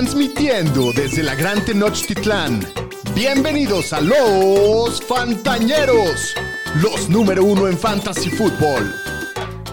Transmitiendo desde la Gran Tenochtitlán. Bienvenidos a los Fantañeros, los número uno en Fantasy Football.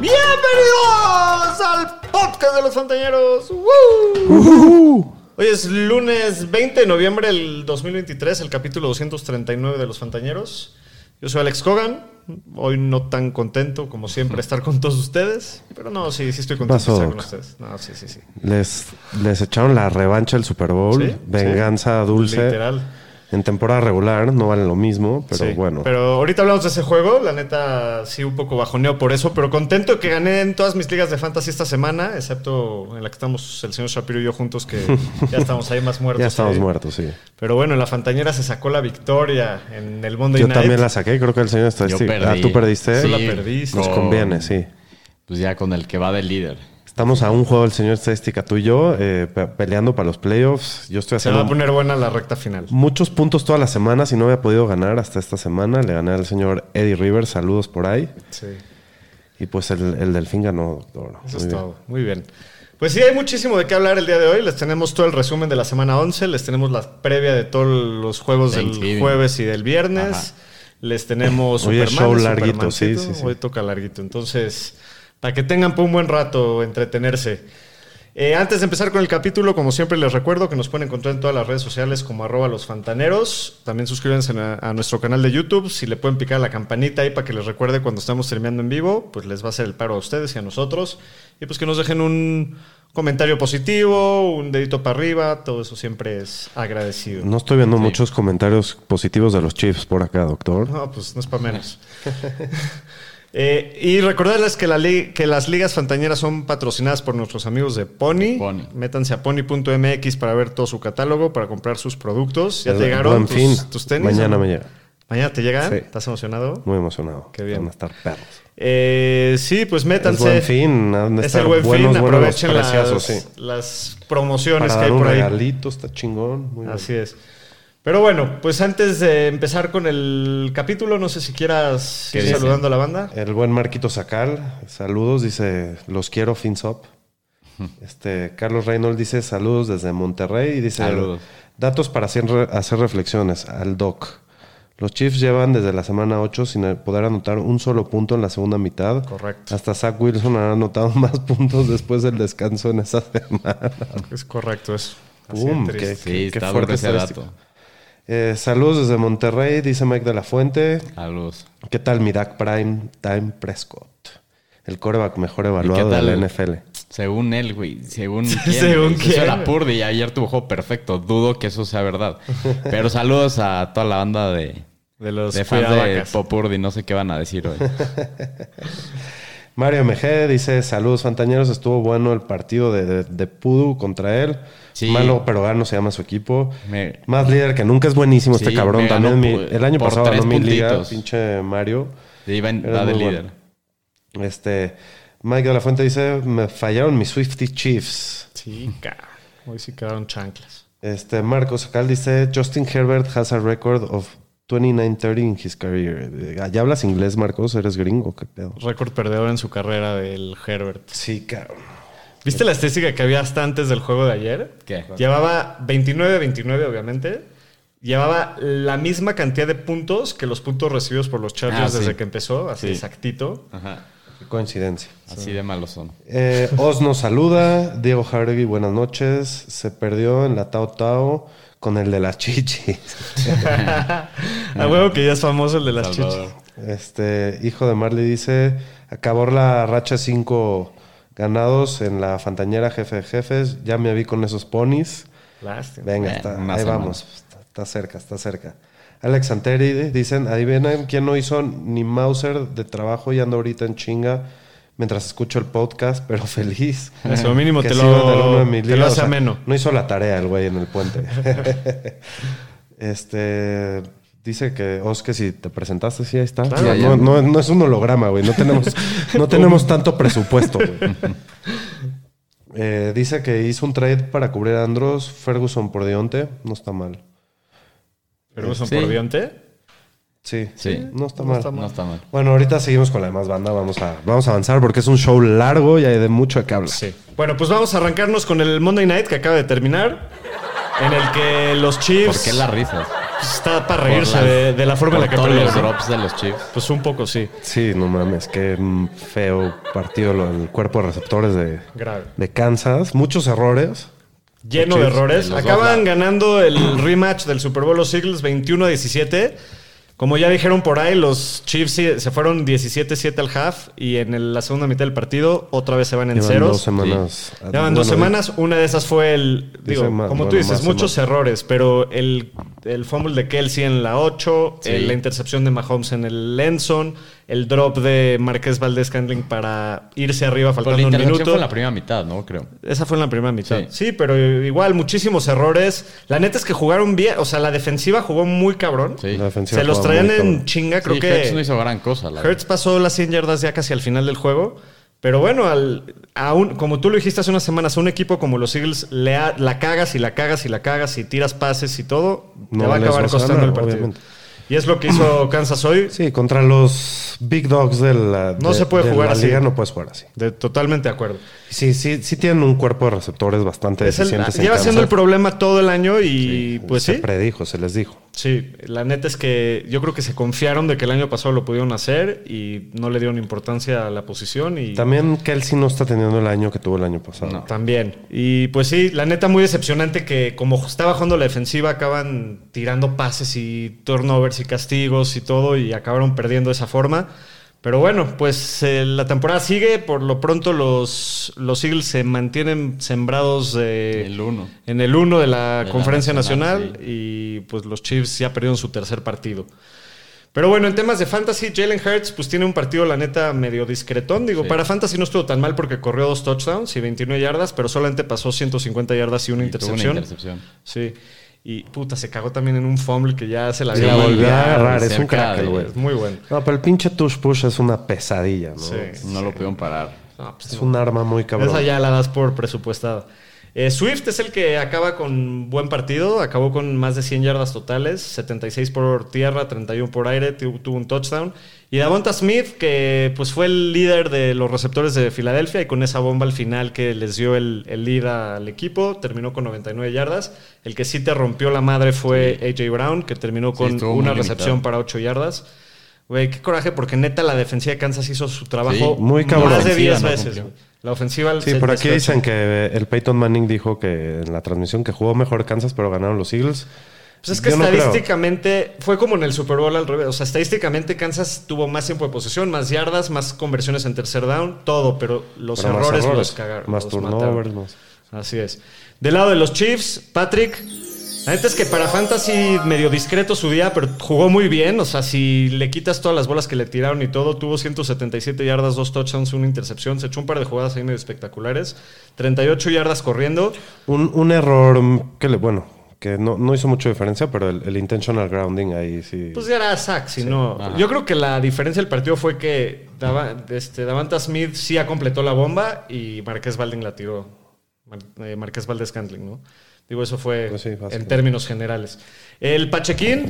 Bienvenidos al podcast de los Fantañeros. ¡Woo! Hoy es lunes 20 de noviembre del 2023, el capítulo 239 de los Fantañeros. Yo soy Alex Cogan. Hoy no tan contento como siempre estar con todos ustedes. Pero no, sí, sí estoy contento de estar con ustedes. No, sí, sí, sí. Les, les echaron la revancha del Super Bowl. Sí, venganza dulce. Literal. En temporada regular no vale lo mismo, pero Sí, bueno. Pero ahorita hablamos de ese juego. La neta, sí, un poco bajoneo por eso. Pero contento de que gané en todas mis ligas de fantasy esta semana. Excepto en la que estamos el señor Shapiro y yo juntos, que ya estamos ahí más muertos. ya estamos ahí. muertos, sí. Pero bueno, en la Fantañera se sacó la victoria en el Monday Yo Night. también la saqué, creo que el señor estadístico. perdí. Ah, tú perdiste. Sí. la perdiste. Nos con- conviene, sí. Pues ya con el que va del líder. Estamos a un juego del señor estadística, tú y yo, eh, pe- peleando para los playoffs. Yo estoy Se va haciendo a poner buena la recta final. muchos puntos todas las semanas y no había podido ganar hasta esta semana. Le gané al señor Eddie Rivers, saludos por ahí. Sí, Y pues el, el delfín ganó, doctor. eso Muy es bien. todo. Muy bien. Pues sí, hay muchísimo de qué hablar el día de hoy. Les tenemos todo el resumen de la semana 11. Les tenemos la previa de todos los juegos del jueves y del viernes. Ajá. Les tenemos Hoy es Superman, show larguito, sí, sí, sí. Hoy toca larguito. Entonces, para que tengan por un buen rato entretenerse. Eh, antes de empezar con el capítulo, como siempre les recuerdo que nos pueden encontrar en todas las redes sociales como arroba los fantaneros. También suscríbanse a, a nuestro canal de YouTube. Si le pueden picar a la campanita ahí para que les recuerde cuando estamos terminando en vivo, pues les va a hacer el paro a ustedes y a nosotros. Y pues que nos dejen un comentario positivo, un dedito para arriba, todo eso siempre es agradecido. No estoy viendo muchos comentarios positivos de los Chiefs por acá, doctor. No, pues no es para menos. Eh, y recordarles que, la que las ligas fantañeras son patrocinadas por nuestros amigos de Pony. Pony. Métanse a pony.mx para ver todo su catálogo, para comprar sus productos. Ya te llegaron Buen tus, fin. tus tenis. Mañana ¿no? me llega. Mañana te llegan. Sí. ¿Estás emocionado? Muy emocionado. Qué bien. Van a estar perros. Eh, sí, pues Es métanse. buen fin. han de Es estar el buen buenos, fin. buenos Aprovechen las, preciazos, sí. las promociones Para que hay dar un por ahí. regalito, está chingón. Muy bien. Así es. Pero bueno, pues antes de empezar con el capítulo, no sé si quieras ¿Qué ir dice? saludando a la banda. El buen Marquito Sacal, saludos, dice, los quiero, fins up. Este, Carlos Reynolds dice, saludos desde Monterrey y dice, Saludos. datos para hacer, hacer reflexiones al doc. Los Chiefs llevan desde la semana 8 sin poder anotar un solo punto en la segunda mitad. Correcto. Hasta Zach Wilson ha anotado más puntos después del descanso en esa semana. Es correcto eso. Así de Boom, triste. qué, Sí, qué- qué fuerte ese dato. Eh, saludos desde Monterrey, dice Mike de la Fuente. Saludos. ¿Qué tal mi Dak Prime Time Prescott? El coreback mejor ¿Y evaluado qué de tal? la NFL. Según él, güey. Según quién. Según quién. Eso era Purdy y ayer tuvo juego perfecto. Dudo que eso sea verdad. Pero saludos a toda la banda de, De los de fans de cuidavacas. Popurdi. No sé qué van a decir hoy. Mario MG dice: Saludos, Fantañeros. Estuvo bueno el partido de, de, de Pudu contra él. Sí. Malo, pero gano se llama su equipo. Me- Más líder que nunca es buenísimo Sí, este cabrón. También mi- el año pasado ganó tres mi liga, puntitos. pinche Mario. Iba en, Era va de líder. bueno. Este, Mike de la Fuente dice: Me fallaron mis Swifty Chiefs. Sí, Hoy sí quedaron chanclas. Este, Marcos Acal dice: Justin Herbert has a record of 29-30 in his career. Eh, ¿Ya hablas inglés, Marcos? ¿Eres gringo? ¿Qué pedo? Récord perdedor en su carrera del Herbert. Sí, cabrón. ¿Viste la estadística que había hasta antes del juego de ayer? ¿Qué? Llevaba 29-29, obviamente. Llevaba la misma cantidad de puntos que los puntos recibidos por los Chargers Ah, sí. desde que empezó, así Sí. exactito. Ajá. Qué coincidencia. Así de malos son. Eh, Oz nos saluda. Diego Jaregui, buenas noches. Se perdió en la Tao Tao con el de las chichis. A huevo que ya es famoso el de las Salvador. chichis. Este hijo de Marley dice: Acabó la racha cinco ganados en la Fantañera Jefe de Jefes. Ya me vi con esos ponis. Lástima. Venga, está, ahí vamos. Está, está cerca, está cerca. Alex Anteri dicen: Adivinen quién no hizo ni Mauser de trabajo y ando ahorita en chinga mientras escucho el podcast, pero feliz. Eso mínimo Que te lo, de te lo o hace sea, ameno. No hizo la tarea el güey en el puente. este dice que Oscar, si te presentaste, sí, ahí está. Claro, no, ya. no- no- no es un holograma, güey. No tenemos, no tenemos tanto presupuesto, güey. Eh, dice que hizo un trade para cubrir a Andros Ferguson por Dionte. No está mal. Pero son Sí. por Dionte. Sí, Sí. no está No mal. está mal. No está mal. Bueno, ahorita seguimos con la demás banda. Vamos a, vamos a avanzar porque es un show largo y hay de mucho que hablar. Sí. Bueno, pues vamos a arrancarnos con el Monday Night que acaba de terminar. en el que los Chiefs... ¿Por qué las risas? Está para reírse las- de, de la forma en la que todos los drops de los Chiefs. Pues un poco sí, Sí, no mames, qué feo partido lo- el cuerpo de receptores de, grave. de Kansas. Muchos errores. Lleno de errores. de Acaban dos ganando el rematch del Super Bowl los Eagles 21 a 17. Como ya dijeron por ahí, los Chiefs sí- se fueron 17-7 al half y en el- la segunda mitad del partido otra vez se van en Llevan ceros. dos semanas. Llevan dos semanas. Una de esas fue el. Digo, más, como tú dices, muchos errores, pero el, el fumble de Kelsey en la 8, Sí. eh, la intercepción de Mahomes en el Lenson, el drop de Marqués Valdés Candling para irse arriba Pues faltando la un minuto. fue en la primera mitad, ¿no? Creo. Esa fue en la primera mitad. Sí. Sí. pero igual muchísimos errores. La neta es que jugaron bien. O sea, la defensiva jugó muy cabrón. Sí. La defensiva Se los traían en cabrón. chinga. Creo Sí, que Hurts no hizo gran cosa. La Hertz pasó las 100 yardas ya casi al final del juego. Pero bueno, al, a un- como tú lo dijiste hace unas semanas, a un equipo como los Eagles le ha- la cagas y la cagas y la cagas y tiras pases y todo, No te va a acabar costando ganar, el partido. obviamente. Y es lo que hizo Kansas hoy. Sí, contra los Big Dogs de la, No de- se puede de jugar la así. liga, no puedes jugar así. De- totalmente de acuerdo. Sí, sí, sí tienen un cuerpo de receptores bastante Es el- en lleva siendo el problema todo el año y pues se sí. predijo, se les dijo. Sí, la neta es que yo creo que se confiaron de que el año pasado lo pudieron hacer y no le dieron importancia a la posición y También Kelsey no está teniendo el año que tuvo el año pasado. No. también. Y pues sí, la neta muy decepcionante que como estaba jugando la defensiva acaban tirando pases y turnovers y castigos y todo y acabaron perdiendo de esa forma. Pero bueno, pues eh, la temporada sigue. Por lo pronto los, los Eagles se mantienen sembrados de- El uno. en el 1 de la De la conferencia nacional, y pues los Chiefs ya perdieron su tercer partido. Pero bueno, en temas de fantasy, Jalen Hurts pues tiene un partido, la neta, medio discretón. Digo, Sí. para fantasy no estuvo tan mal porque corrió dos touchdowns y 29 yardas, pero solamente pasó 150 yardas y una Y tuvo intercepción. Una intercepción. Sí. Y puta, se cagó también en un fumble que ya se la había la volvió a agarrar, es un crack güey. Es muy bueno. No, pero el pinche tush push es una pesadilla, ¿no? Sí. No lo pudieron parar. No, pues Es no. un arma muy cabrón. Esa ya la das por presupuestada. Eh, Swift es el que acaba con buen partido, acabó con más de 100 yardas totales, 76 por tierra, 31 por aire, tu- tuvo un touchdown. Y Davonta Smith, que pues fue el líder de los receptores de Filadelfia y con esa bomba al final que les dio el, el lead al equipo, terminó con 99 yardas. El que sí te rompió la madre fue AJ Brown, que terminó con una limitado. recepción para 8 yardas. Güey, qué coraje, porque neta la defensiva de Kansas hizo su trabajo Sí, muy cabrón. más de La 10 ofensiva no veces. cumplió. La ofensiva Sí, se por aquí dicen que el Peyton Manning dijo que en la transmisión que jugó mejor Kansas, pero ganaron los Eagles. Pues es que Yo no creo. estadísticamente fue como en el Super Bowl al revés. O sea, estadísticamente Kansas tuvo más tiempo de posesión, más yardas, más conversiones en tercer down, todo, pero los Pero errores, errores, los cagaron. Más los turnovers, más. Así es. Del lado de los Chiefs, Patrick. La neta es que para Fantasy medio discreto su día, pero jugó muy bien. O sea, si le quitas todas las bolas que le tiraron y todo, tuvo 177 yardas, dos touchdowns, una intercepción. Se echó un par de jugadas ahí medio espectaculares. 38 yardas corriendo. Un, un error que le, bueno, que no, no hizo mucha diferencia, pero el, el intentional grounding ahí sí. Pues ya era sack, si no. Ajá. Yo creo que la diferencia del partido fue que Dava- este, Davanta Smith sí ya completó la bomba y Marqués Valding la tiró. Mar- eh, Marqués Valdés Cantling, ¿no? Digo, eso fue Pues sí, en términos generales. El Pachequín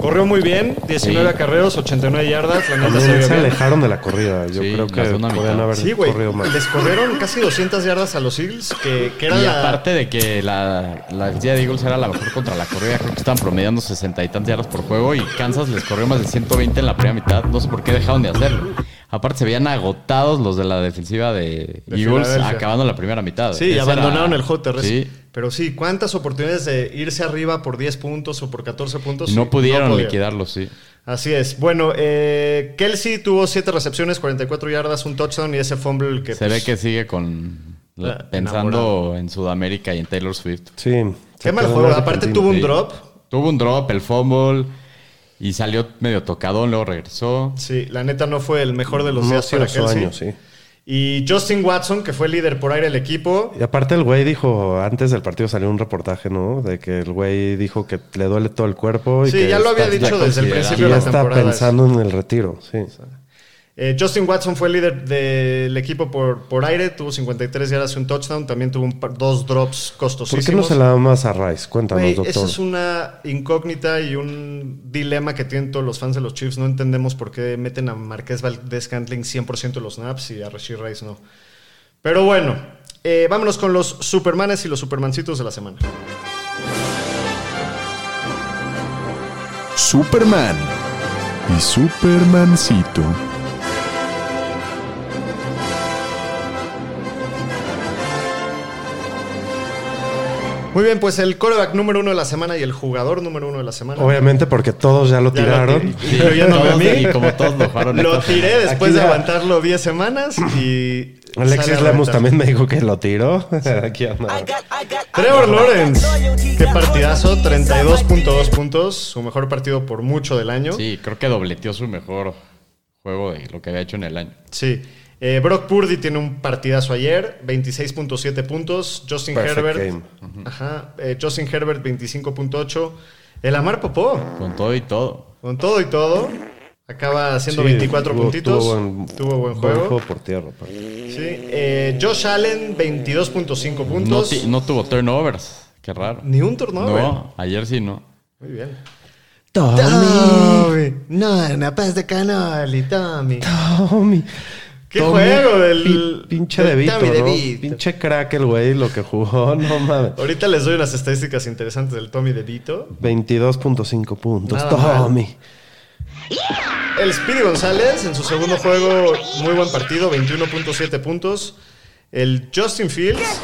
corrió muy bien, 19 Sí. acarreos, 89 yardas. La neta se También vio se bien. alejaron de la corrida. Yo Sí, creo la que segunda podían mitad. haber Sí, güey. corrido más. Les corrieron casi 200 yardas a los Eagles, que, que era Y la- aparte de que la, la defensiva de Eagles era la mejor contra la corrida, creo que estaban promediando 60 y tantas yardas por juego y Kansas les corrió más de 120 en la primera mitad. No sé por qué dejaron de hacerlo. Aparte se veían agotados los de la defensiva de, De Eagles acabando la primera mitad. Sí, y era- abandonaron el terrestre. Sí, Pero sí, ¿cuántas oportunidades de irse arriba por 10 puntos o por 14 puntos? y no pudieron podían. liquidarlo, sí. Así es. Bueno, eh, Kelsey tuvo 7 recepciones, 44 yardas, un touchdown y ese fumble que... Se pues, ve que sigue con la- Ah, pensando enamorado. en Sudamérica y en Taylor Swift. Sí. Qué mal juego. Aparte tuvo un drop. Tuvo un drop, el fumble y salió medio tocadón, luego regresó. Sí, la neta no fue el mejor de los No días para su Kelsey. año, sí. Y Justin Watson, que fue líder por aire del equipo. Y aparte el güey dijo, antes del partido salió un reportaje, ¿no? De que el güey dijo que le duele todo el cuerpo. Y Sí, que ya lo había está- dicho desde el principio Y ya está pensando en el retiro, sí. Eh, Justin Watson fue el líder del equipo por, por aire, tuvo 53 yardas y un touchdown, también tuvo dos drops costosísimos. ¿Por qué no se la da más a Rice? Cuéntanos, Wey, doctor. Esa es una incógnita y un dilema que tienen todos los fans de los Chiefs. No entendemos por qué meten a Marqués Valdez Cantling 100% de los snaps y a Rashid Rice no. Pero bueno, eh, vámonos con los Supermanes y los Supermancitos de la semana. Superman y Supermancito. Muy bien, pues el coreback número uno de la semana y el jugador número uno de la semana. Obviamente porque todos ya lo Ya lo tiraron. tiré. Incluyéndome a todos, mí. y como todos lo fueron Lo tiré después de ya- aguantarlo 10 semanas y. Alexis reventar. también me dijo que lo tiró. Aquí anda. Trevor Lawrence, qué partidazo, 32.2 puntos, su mejor partido por mucho del año. Sí, creo que dobleteó su mejor juego de lo que había hecho en el año. Sí. Eh, Brock Purdy tiene un partidazo ayer, 26.7 puntos. Justin Perfect Herbert. Ajá. eh, Justin Herbert, 25.8. El Amar Popó, Con todo y todo. con todo y todo, acaba haciendo Sí, 24 tuvo- puntitos. Tuvo buen, tuvo buen juego. por tierra. Sí. eh, Josh Allen, 22.5 No, puntos. no tuvo turnovers. Qué raro. Ni un turnover. No, ayer sí no. Muy bien. Tommy. No, una paz de canoli, Tommy. Tommy. ¿Qué Tommy, juego del. pi- pinche del Tommy ¿no? Pinche crack el güey, lo que jugó, no mames. Ahorita les doy unas estadísticas interesantes del Tommy DeVito. 22.5 puntos. Nada mal. Tommy. El Speedy González en su segundo juego, muy buen partido, 21.7 puntos. El Justin Fields.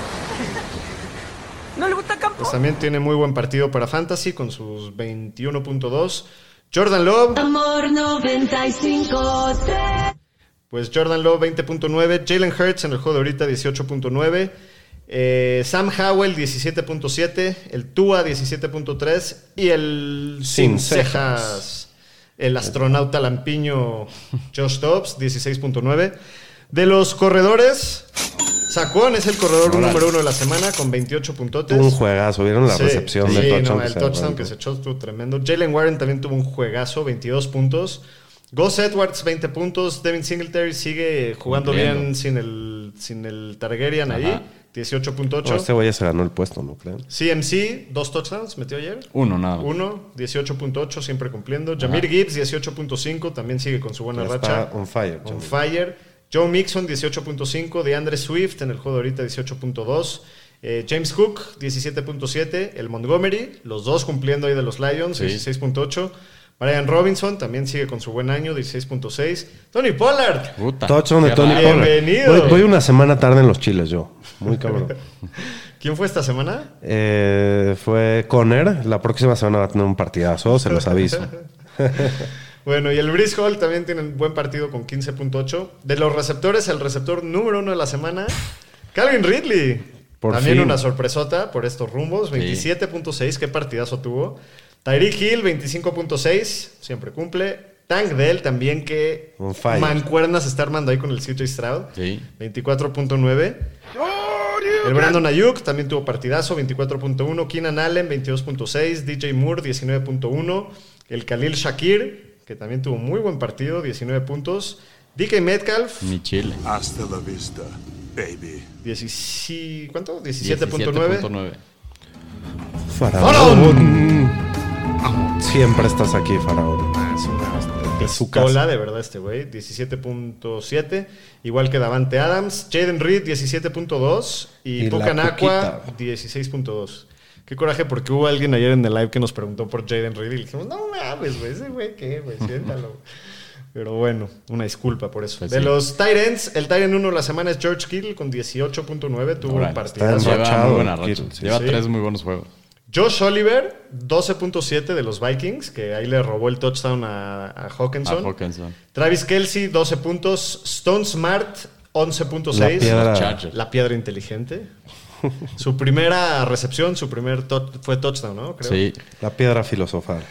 Pues también tiene muy buen partido para Fantasy con sus 21.2. Jordan Love, Amor 95 pues Jordan Love 20.9. Jalen Hurts en el juego de ahorita 18.9. Eh, Sam Howell 17.7. El Tua 17.3. Y el sin, cejas, el astronauta lampiño Josh Dobbs 16.9. De los corredores, Sacón es el corredor número uno de la semana con 28 puntotes. Tuvo un juegazo. ¿Vieron la Sí, recepción sí, de touchdown? no, el touchdown que se echó estuvo tremendo. Jalen Warren también tuvo un juegazo, 22 puntos. Gus Edwards, 20 puntos. Devin Singletary sigue jugando Cumpliendo. bien sin el, sin el Targaryen ahí, Ajá. 18.8. No, este güey ya se ganó el puesto, ¿no creen? CMC, dos touchdowns, metió ayer. Uno nada. Uno, 18.8, siempre cumpliendo. Jamir Gibbs, 18.5, también sigue con su buena Ya racha. está on fire. On fire. Joe Mixon, 18.5. DeAndre Swift en el juego de ahorita, 18.2. Eh, James Cook, 17.7. El Montgomery, los dos cumpliendo ahí de los Lions, Sí. 16.8. Brian Robinson también sigue con su buen año, 16.6. Tony Pollard, Puta. Touchdown de Qué Tony. Pollard. Bienvenido. Voy, voy una semana tarde en los chiles yo. Muy cabrón. ¿quién fue esta semana? Eh, fue Conner. La próxima semana va a tener un partidazo, se los aviso. Bueno, y el Brice Hall también tiene un buen partido con 15.8. De los receptores, el receptor número uno de la semana, Calvin Ridley. Por también fin. una sorpresota por estos rumbos, 27.6, qué partidazo tuvo. Tyreek Hill, 25.6, siempre cumple. Tank Dell también que mancuernas está armando ahí con el CJ Stroud. Sí. 24.9. El Brandon Ayuk también tuvo partidazo, 24.1. Keenan Allen, 22.6. DJ Moore, 19.1. El Khalil Shakir, que también tuvo muy buen partido, 19 puntos. DK Metcalf, Mi chile. Hasta la vista, baby. 17, ¿cuánto? 17.9. 17.9. Faraón. Siempre estás aquí, Faraón. Es su su casa. cola, de verdad, este güey. 17.7. Igual que Davante Adams. Jaden Reed, 17.2. Y, Y Aqua, poquita. 16.2. Qué coraje, porque hubo alguien ayer en el live que nos preguntó por Jaden Reed. Y le dijimos, no mames, güey, ese güey, ¿qué, güey? Siéntalo. Pero bueno, una disculpa por eso. Pues de sí. los Tyrants, el Tyrant 1 de la semana es George Kittle con 18.9. Tuvo un partidazo. está Lleva muy buena racha. Kittle, sí. Lleva Sí. tres muy buenos juegos. Josh Oliver, 12.7 de los Vikings, que ahí le robó el touchdown a, a A Hawkinson. Travis Kelsey, 12 puntos. Stone Smart, La 11.6. piedra. Chargers. La piedra inteligente. su primera recepción, su primer to- fue touchdown, ¿no? Creo. Sí. La piedra filosofal.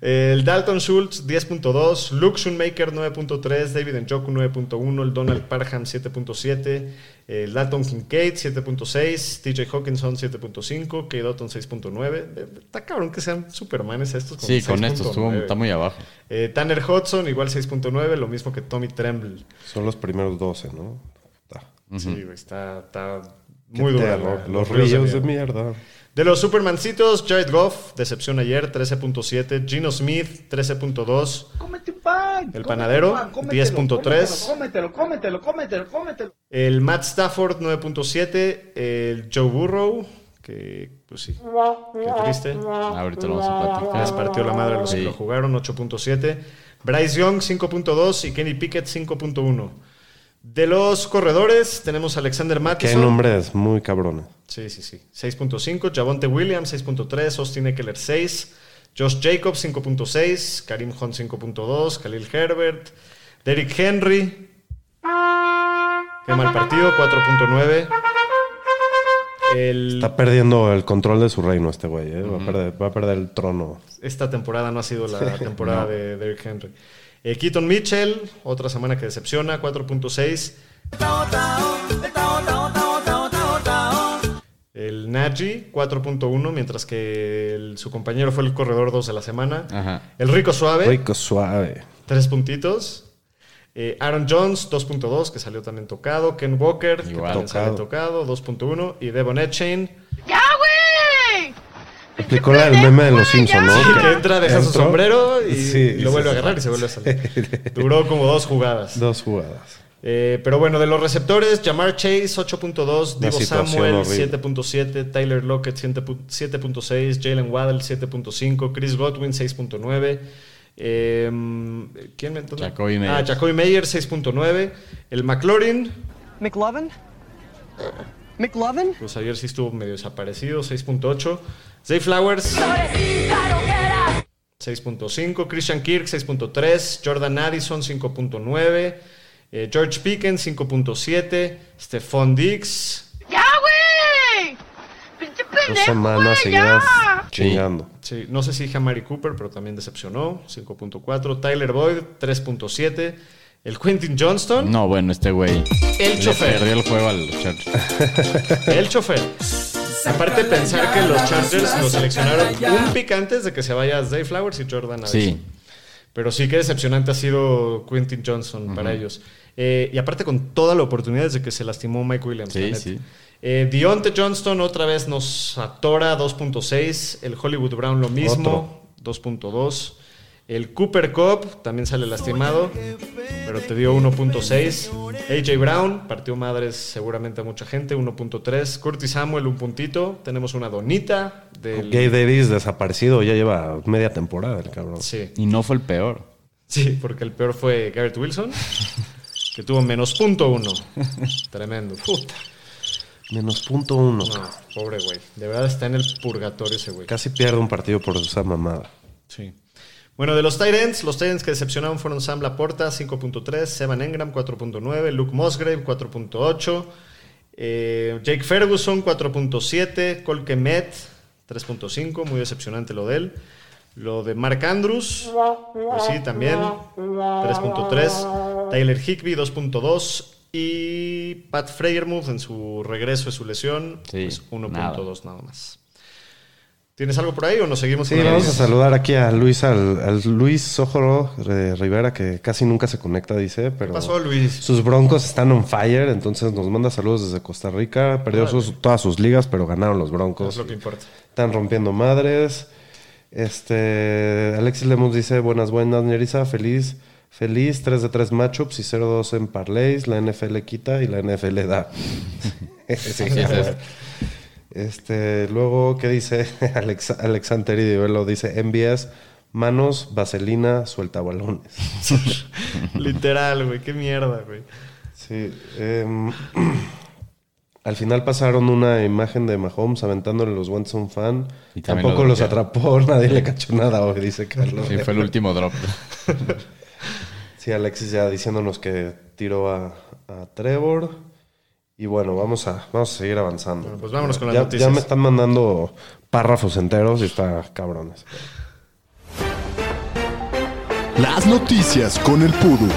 El Dalton Schultz, 10.2. Luke Schoonmaker, 9.3. David Njoku, 9.1. El Donald Parham, 7.7. El Dalton Kincaid, 7.6. TJ Hawkinson, 7.5. K. Dotton, 6.9. Eh, Está cabrón que sean supermanes estos. Sí, con esto estuvo, 6.9. está muy abajo. Eh, Tanner Hudson, igual 6.9. Lo mismo que Tommy Tremble. Son los primeros 12, ¿no? Sí, güey, está, está muy duro. terror. Los ríos de mierda. De los Supermancitos, Jared Goff, decepción ayer, 13.7. Gino Smith, 13.2. Cómete un pan. El panadero, cómete un pan, cómetelo, 10.3. Cómetelo, cómetelo, cómetelo, cómetelo. El Matt Stafford, 9.7. El Joe Burrow, que pues sí, qué triste. Ahorita lo vamos a Les platicar. partió la madre a los que Sí. lo jugaron, 8.7. Bryce Young, 5.2 y Kenny Pickett, 5.1. De los corredores, tenemos a Alexander Qué Mattison. nombres muy cabrones. Sí, sí, sí. 6.5. Javonte Williams, 6.3. Austin Eckler, 6. Josh Jacobs, 5.6. Karim Hunt, 5.2. Khalil Herbert. Derrick Henry. Qué mal partido, 4.9. El- Está perdiendo el control de su reino este güey. ¿eh? va, a perder, va a perder el trono. esta temporada no ha sido la temporada de Derrick Henry. Eh, Keaton Mitchell, otra semana que decepciona, 4.6. El Nagy, 4.1, mientras que el- su compañero fue el corredor 2 de la semana. Ajá. El Rico Suave, Rico suave. 3 puntitos. Eh, Aaron Jones, 2.2, que salió también tocado. Ken Walker, que Igual. también salió tocado, 2.1. Y Devon Etchain, ¡Ya! Aplicó la del meme de los Simpsons, ¿no? Sí, que entra, deja su sombrero y, sí, y lo vuelve a agarrar y se vuelve a salir. Duró como dos jugadas. Dos jugadas. Eh, pero bueno, de los receptores, Jamar Chase 8.2, Una Divo Samuel horrible. 7.7, Tyler Lockett 7.6, Jalen Waddell 7.5, Chris Godwin 6.9. eh, ¿Quién me entonces? Jacoby Ah. Jacoby Meyer 6.9. El McLaurin, McLovin? McLovin? pues ayer sí estuvo medio desaparecido, 6.8. Zay Flowers 6.5, Christian Kirk 6.3, Jordan Addison 5.9, eh, George Pickens 5.7, Stephon Diggs, ¡Ya, güey! ¡Pinche Dos semanas seguidas chingando. sí, no sé si dije a Mari Cooper, pero también decepcionó, 5.4, Tyler Boyd 3.7, el Quentin Johnston, No, bueno, este güey. el chofer, perdió el juego al Chargers. el chofer. Aparte pensar que los Chargers lo seleccionaron un pick antes de que se vaya Zay Flowers y Jordan Addison. Sí. Pero sí que decepcionante ha sido Quentin Johnson para ellos. Eh, y aparte con toda la oportunidad desde que se lastimó Mike Williams. Sí, sí. Eh, Deontay Johnston otra vez nos atora 2.6. El Hollywood Brown lo mismo, 2.2. El Cooper Cup también sale lastimado, pero te dio 1.6. AJ Brown partió madres seguramente a mucha gente, 1.3. Curtis Samuel un puntito. Tenemos una donita del... Gay Davis desaparecido ya lleva media temporada el cabrón. Sí. Y no fue el peor. Sí, porque el peor fue Garrett Wilson, que tuvo menos punto uno. Tremendo. Puta. Menos punto uno. No, pobre güey. De verdad está en el purgatorio ese güey. Casi pierde un partido por esa mamada. Sí. Bueno, de los Tyrants, los Tyrants que decepcionaron fueron Sam Laporta, 5.3, Sevan Engram, 4.9, Luke Musgrave, 4.8, eh, Jake Ferguson, 4.7, Cole Kemet, 3.5, muy decepcionante lo de él. Lo de Mark Andrews, pues sí, también, 3.3, Tyler Higby, 2.2 y Pat Freyermuth en su regreso de su lesión, Sí, pues 1.2 nada. nada más. ¿Tienes algo por ahí o nos seguimos Sí, con vamos a saludar aquí a Luis, al, al Luis Sojoro de Rivera, que casi nunca se conecta, dice, pero ¿Qué pasó, Luis? sus broncos están on fire, entonces nos manda saludos desde Costa Rica. Perdió sus- todas sus ligas, pero ganaron los broncos. Es lo que importa. Están rompiendo madres. Este, Alexis Lemos dice, buenas, buenas, Nerissa, feliz, feliz, 3 de 3 matchups y 0-2 en parlays, la NFL quita y la NFL da. Sí. Esto. Este, luego, ¿qué dice Alex, Alexander Idivelo? Dice, MBS, manos, vaselina, suelta balones. Literal, güey. Qué mierda, güey. Sí. em, al final pasaron una imagen de Mahomes aventándole los guantes a un fan. Y Tampoco lo los atrapó, nadie le cachó nada hoy, dice Carlos. Sí, fue el último drop. Sí, Alexis ya diciéndonos que tiró a, a Trevor. Y bueno, vamos a, vamos a seguir avanzando. Bueno, pues vámonos con las ya, noticias. Ya me están mandando párrafos enteros y está cabrones. Las noticias con el Pudu.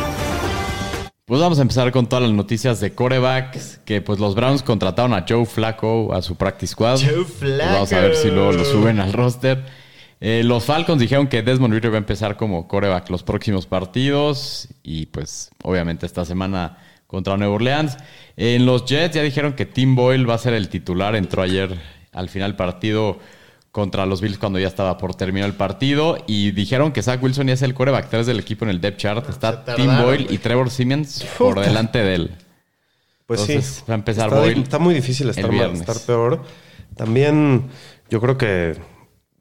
Pues vamos a empezar con todas las noticias de corebacks. Que pues los Browns contrataron a Joe Flacco a su practice squad. Joe Pues vamos a ver si luego lo suben al roster. Eh, los Falcons dijeron que Desmond Ritter va a empezar como coreback los próximos partidos. Y pues obviamente esta semana contra Nueva Orleans. En los Jets ya dijeron que Tim Boyle va a ser el titular. Entró ayer al final del partido contra los Bills cuando ya estaba por terminar el partido. Y dijeron que Zach Wilson ya es el coreback 3 del equipo en el depth chart. Está Tim Boyle y Trevor Siemens por delante de él. Pues Entonces, sí. va a empezar está, Boyle está muy difícil estar, mal- viernes. estar peor. También yo creo que,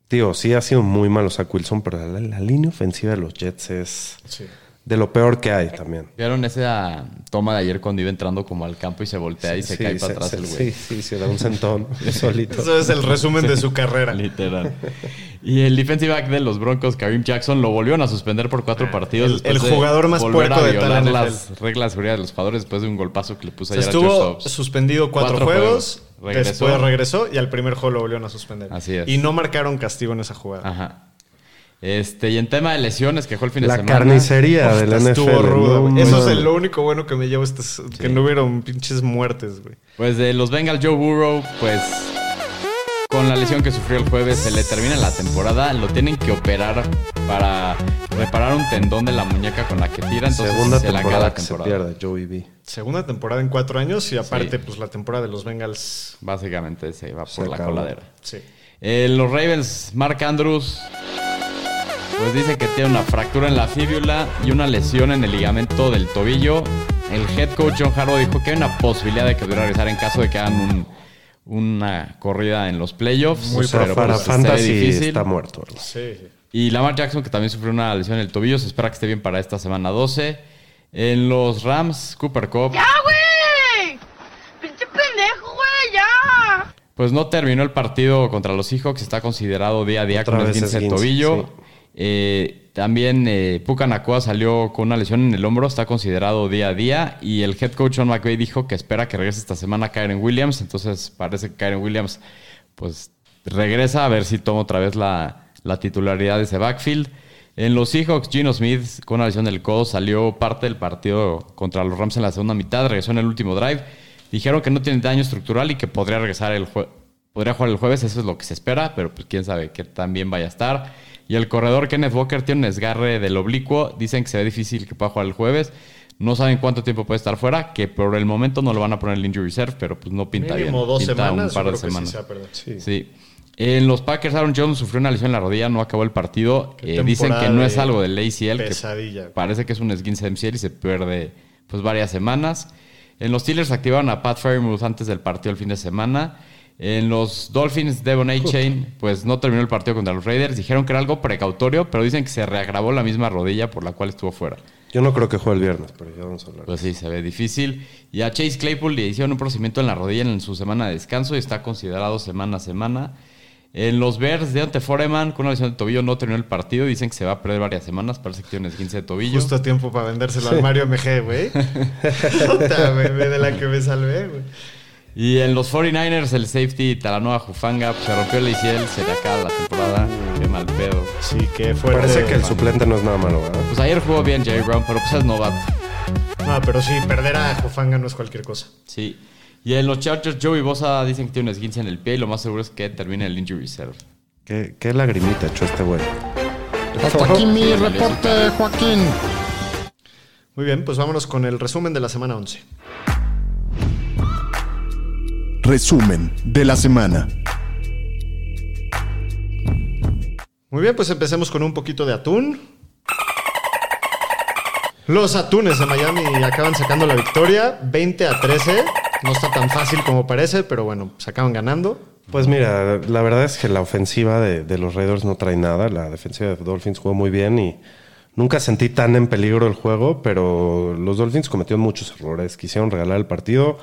tío, sí ha sido muy malo Zach Wilson, pero la, la línea ofensiva de los Jets es Sí. De lo peor que hay también. ¿Vieron esa toma de ayer cuando iba entrando como al campo y se voltea y se Sí, cae para se- atrás se- el güey? Sí, sí, se da un sentón solito. Eso es el resumen de su carrera. Literal. Y el defensive back de los Broncos, Kareem Jackson, lo volvieron a suspender por cuatro partidos. el- de jugador más puerco a de toda las reglas de seguridad de los jugadores después de un golpazo que le puso Se ayer a estuvo Dobbs. suspendido cuatro, Cuatro juegos, juegos. Regresó. después regresó y al primer juego lo volvieron a suspender. Así es. Y no marcaron castigo en esa jugada. Ajá. Este, y en tema de lesiones, que fue el fin de La semana. carnicería del NFL. Estuvo rudo, no. Eso es lo único bueno que me llevo este, que no hubieron pinches muertes, güey. Pues de los Bengals, Joe Burrow, pues con la lesión que sufrió el jueves se le termina la temporada. Lo tienen que operar para reparar un tendón de la muñeca con la que tira. Entonces Segunda se la temporada la que se temporada. pierde, Joey B. Segunda temporada en cuatro años y aparte, Sí. pues la temporada de los Bengals. Básicamente se va Se por la acabó. coladera. Sí. Eh, los Ravens, Mark Andrews, pues dice que tiene una fractura en la fíbula y una lesión en el ligamento del tobillo. El head coach John Harbaugh dijo que hay una posibilidad de que pudiera regresar en caso de que hagan un- una corrida en los playoffs. o sea, pero, para pues, Fantasy difícil. está muerto. ¿verdad? Sí. Y Lamar Jackson, que también sufrió una lesión en el tobillo, se espera que esté bien para esta semana 12. En los Rams, Cooper Cup, ¡Ya, güey! ¡Pinche pendejo, güey! ¡Ya! pues no terminó el partido contra los Seahawks, está considerado día a día Otra con esguince de esguince, tobillo. sí. Eh, también eh, Puka Nakua salió con una lesión en el hombro, está considerado día a día. Y el head coach Sean McVay dijo que espera que regrese esta semana Kyren Williams. Entonces parece que Kyren Williams pues regresa a ver si toma otra vez la, la titularidad de ese backfield. En los Seahawks, Gino Smith con una lesión del codo salió parte del partido contra los Rams en la segunda mitad, regresó en el último drive. Dijeron que no tiene daño estructural y que podría regresar el podría jugar el jueves, eso es lo que se espera, pero pues quién sabe que también vaya a estar. Y el corredor Kenneth Walker tiene un desgarre del oblicuo, dicen que se ve difícil que pueda jugar el jueves. No saben cuánto tiempo puede estar fuera, que por el momento no lo van a poner en el injury reserve, pero pues no pinta Mínimo bien. dos Pinta semanas. un par de sí semanas. Sí. Sí. En los Packers, Aaron Jones sufrió una lesión en la rodilla, no acabó el partido. Eh, dicen que no es algo del ACL, que pesadilla. parece que es un esguince MCL y se pierde pues varias semanas. En los Steelers activaron a Pat Fairmouth antes del partido el fin de semana. En los Dolphins, Devon A. Chain, pues no terminó el partido contra los Raiders. Dijeron que era algo precautorio, pero dicen que se reagravó la misma rodilla por la cual estuvo fuera. Yo no creo que juegue el viernes, pero ya vamos a hablar. Pues sí, se ve difícil. Y a Chase Claypool le hicieron un procedimiento en la rodilla en su semana de descanso y está considerado semana a semana. En los Bears, Deontay Foreman con una lesión de tobillo no terminó el partido. Dicen que se va a perder varias semanas. Parece que tiene un esguince de tobillo. Justo a tiempo para vendérselo al Mario MG, güey. Puta, güey, ve de la que me salvé, güey. Y en los 49ers, el safety Talanoa Jufanga pues, se rompió el ACL, se le acaba la temporada. Qué mal pedo. Sí, que fuerte. Parece que el suplente no es nada malo, ¿verdad? Pues ayer jugó bien Jerry Brown, pero pues es novato. No, pero sí, perder a Jofanga no es cualquier cosa. Sí. Y en los Chargers, Joey Bosa dicen que tiene un esguince en el pie y lo más seguro es que termine el injury reserve. ¿Qué, qué lagrimita echó este güey? Hasta aquí mi reporte, Joaquín. Muy bien, pues vámonos con el resumen de la semana 11. Resumen de la semana. Muy bien, pues empecemos con un poquito de atún. Los atunes de Miami acaban sacando la victoria, 20 a 13. No está tan fácil como parece, pero bueno, se acaban ganando. Pues mira, la verdad es que la ofensiva de, de los Raiders no trae nada. La defensiva de Dolphins jugó muy bien y nunca sentí tan en peligro el juego, pero los Dolphins cometieron muchos errores. Quisieron regalar el partido.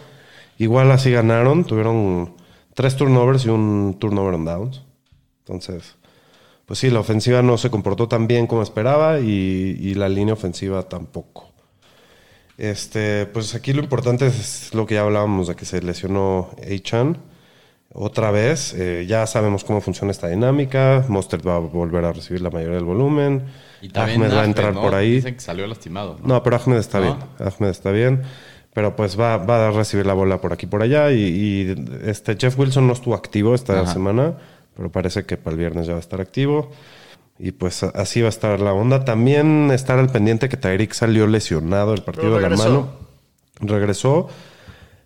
Igual así ganaron. Tuvieron tres turnovers y un turnover on downs. Entonces, pues sí, la ofensiva no se comportó tan bien como esperaba y, y la línea ofensiva tampoco. Este, pues aquí lo importante es lo que ya hablábamos de que se lesionó Achan otra vez. Eh, ya sabemos cómo funciona esta dinámica. Mostert va a volver a recibir la mayoría del volumen. Y Ahmed va a entrar ¿no? por ahí. Dicen que salió lastimado. ¿no? No, pero Ahmed está ¿No? bien. Ahmed está bien. Pero pues va, va a recibir la bola por aquí y por allá. Y, y, este Jeff Wilson no estuvo activo esta Ajá. semana, pero parece que para el viernes ya va a estar activo. Y pues así va a estar la onda. También estar al pendiente que Tyreek salió lesionado el partido de la regresó. mano. Regresó.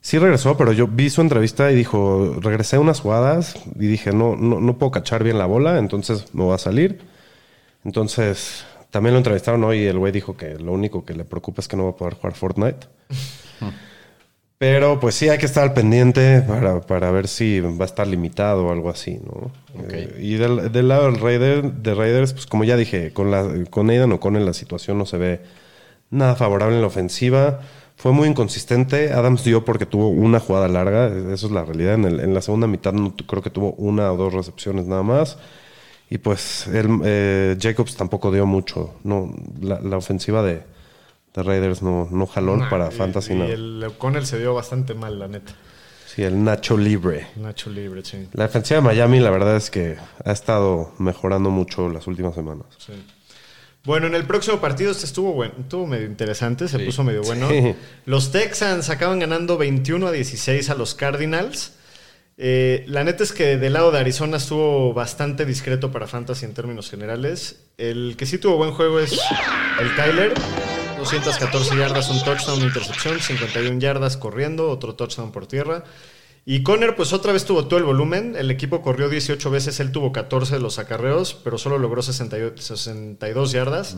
Sí regresó, pero yo vi su entrevista y dijo, regresé unas jugadas y dije, no, no, no puedo cachar bien la bola, entonces me voy a salir. Entonces, también lo entrevistaron hoy y el güey dijo que lo único que le preocupa es que no va a poder jugar Fortnite. Pero pues sí hay que estar al pendiente para, para ver si va a estar limitado o algo así, ¿no? Eh, y del, del lado del Raider, de Raiders, pues como ya dije, con, la, con Aidan o con él la situación no se ve nada favorable en la ofensiva. Fue muy inconsistente. Adams dio porque tuvo una jugada larga, eso es la realidad. En, el- en la segunda mitad no, creo que tuvo una o dos recepciones nada más. Y pues él, eh, Jacobs tampoco dio mucho. No, la, la ofensiva de, de Raiders no, no jaló Nah, para y- Fantasy. Y no. el O'Connell se dio bastante mal, la neta. Sí, el Nacho Libre. Nacho Libre, sí. La defensiva de Miami, la verdad es que ha estado mejorando mucho las últimas semanas. sí. Bueno, en el próximo partido este estuvo bueno, estuvo medio interesante, se Sí. puso medio bueno. Sí. Los Texans acaban ganando 21 a 16 a los Cardinals. Eh, la neta es que del lado de Arizona estuvo bastante discreto para Fantasy en términos generales. El que sí tuvo buen juego es el Kyler. 214 yardas, un touchdown, una intercepción, 51 yardas corriendo, otro touchdown por tierra. Y Conner, pues otra vez tuvo todo el volumen. El equipo corrió 18 veces, él tuvo 14 de los acarreos, pero solo logró 68 62 yardas.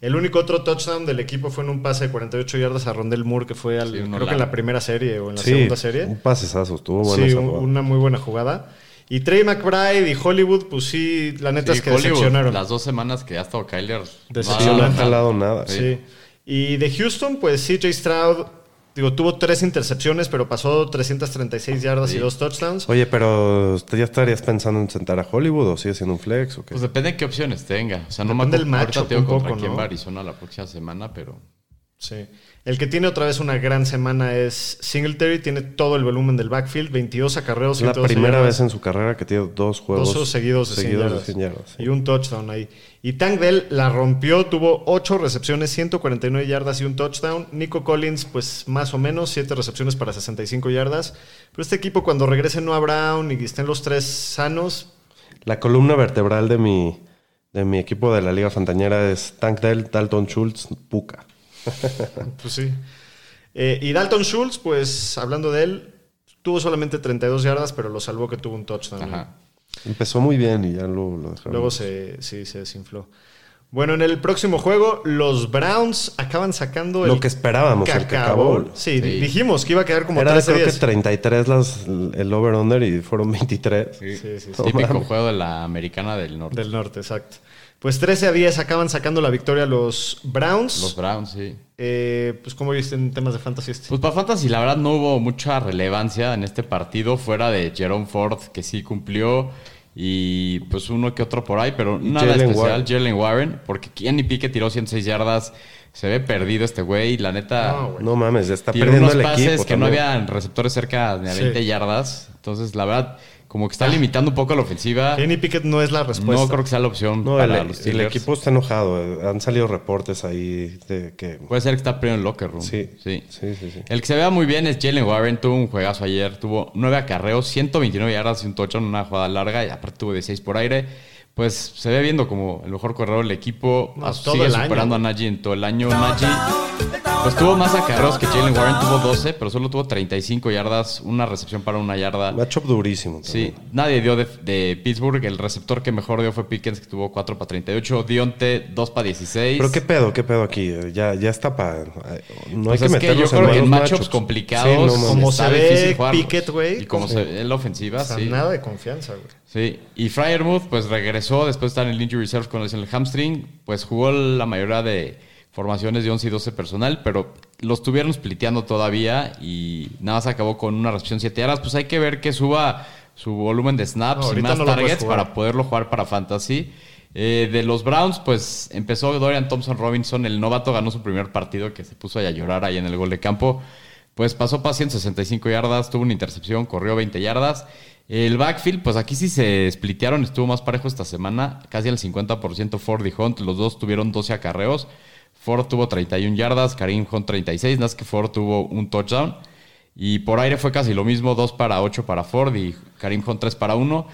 El único otro touchdown del equipo fue en un pase de 48 yardas a Rondell Moore, que fue al- Sí, creo que en la primera serie o en la Sí, segunda serie. un pasesazo, estuvo bueno Sí, esa un- jugada. una muy buena jugada. Y Trey McBride y Hollywood, pues sí, la neta Sí, es que Hollywood, decepcionaron. Las dos semanas que ha estado Kyler. Decepcionó. no ha ha jalado nada. Sí. Y de Houston, pues CJ Stroud, digo, tuvo tres intercepciones, pero pasó 336 yardas y dos touchdowns. Oye, pero ¿usted ya estarías pensando en sentar a Hollywood o sigue siendo un flex o qué? Pues depende de qué opciones tenga. O sea, no me Depende del matchup te digo un contra poco, quién ¿no? va Arizona la próxima semana, pero... Sí. El que tiene otra vez una gran semana es Singletary, tiene todo el volumen del backfield, 22 acarreos. es la 112 primera vez en su carrera que tiene dos juegos dos seguidos de 100 seguidos yardas. de 100 yardas, sí. Y un touchdown ahí. Y Tank Dell la rompió, tuvo 8 recepciones, 149 yardas y un touchdown. Nico Collins, pues más o menos, 7 recepciones para 65 yardas. Pero este equipo cuando regrese Noah Brown y estén los tres sanos, La columna vertebral de mi, de mi equipo de la Liga Fantañera es Tank Dell, Dalton Schultz, Puka. pues sí. Eh, y Dalton Schultz, pues hablando de él, tuvo solamente 32 yardas, pero lo salvó que tuvo un touchdown. Ajá. Empezó muy bien y ya lo, lo dejaron. Luego se, sí, se desinfló. Bueno, en el próximo juego, los Browns acaban sacando Lo el que esperábamos, el cacabol. cacabol. Sí, Sí. dijimos que iba a quedar como Era 13 creo que 10. 33 las, el over-under y fueron 23. Sí, sí, sí. Típico juego de la americana del norte. Del norte, exacto. Pues 13 a 10 acaban sacando la victoria los Browns. Los Browns, sí. Eh, pues como viste en temas de fantasy este. Pues para Fantasy, la verdad, no hubo mucha relevancia en este partido, fuera de Jerome Ford, que sí cumplió, y pues uno que otro por ahí, pero nada Jalen especial. Warren. Jalen Warren, porque Kenny Pickett tiró 106 yardas, se ve perdido este güey, la neta. No, mames, está tiró perdiendo unos el pases equipo. que no habían receptores cerca de a Sí. 20 yardas. Entonces, la verdad, como que está limitando un poco la ofensiva. Kenny Pickett no es la respuesta. No creo que sea la opción No, para el, los el equipo está enojado. eh, Han salido reportes ahí de que. Puede ser que está primero en locker room. Sí, sí. sí, sí, sí. El que se vea muy bien es Jalen Warren. Tuvo un juegazo ayer. Tuvo 9 acarreos, 129 yardas y un touchdown, una jugada larga. Y aparte tuvo 16 por aire. Pues se ve viendo como el mejor corredor del equipo. No, sigue año, superando a Najee en todo el año. Najee pues tuvo más acarreos que Jalen Warren. Tuvo 12, pero solo tuvo 35 yardas. Una recepción para una yarda. Matchup durísimo. Sí, también. nadie dio de, de Pittsburgh. El receptor que mejor dio fue Pickens, que tuvo 4 para 38. Dionte, 2 para 16. Pero qué pedo, qué pedo aquí. Eh, Ya, ya está para. No hay Pues que es que yo creo que en matchups complicados, Sí, no. Como está se ve. Pickett, güey, Y como se ve la ofensiva, O sea, sí. nada de confianza, güey. Sí, y Fryermuth pues regresó después de estar en el injury reserve con en el hamstring, pues jugó la mayoría de formaciones de 11 y 12 personal, pero los tuvieron spliteando todavía y nada más acabó con una recepción 7 yardas, pues hay que ver que suba su volumen de snaps No, y más no targets para poderlo jugar para fantasy. Eh, de los Browns, pues empezó Dorian Thompson Robinson, el novato ganó su primer partido que se puso a llorar ahí en el gol de campo. Pues pasó para 165 yardas, tuvo una intercepción, corrió 20 yardas. El backfield, pues aquí sí se splitearon, estuvo más parejo esta semana, casi el 50% Ford y Hunt, los dos tuvieron 12 acarreos. Ford tuvo 31 yardas, Karim Hunt 36, nada más que Ford tuvo un touchdown. Y por aire fue casi lo mismo, 2 para 8 para Ford y Karim Hunt 3 para 1.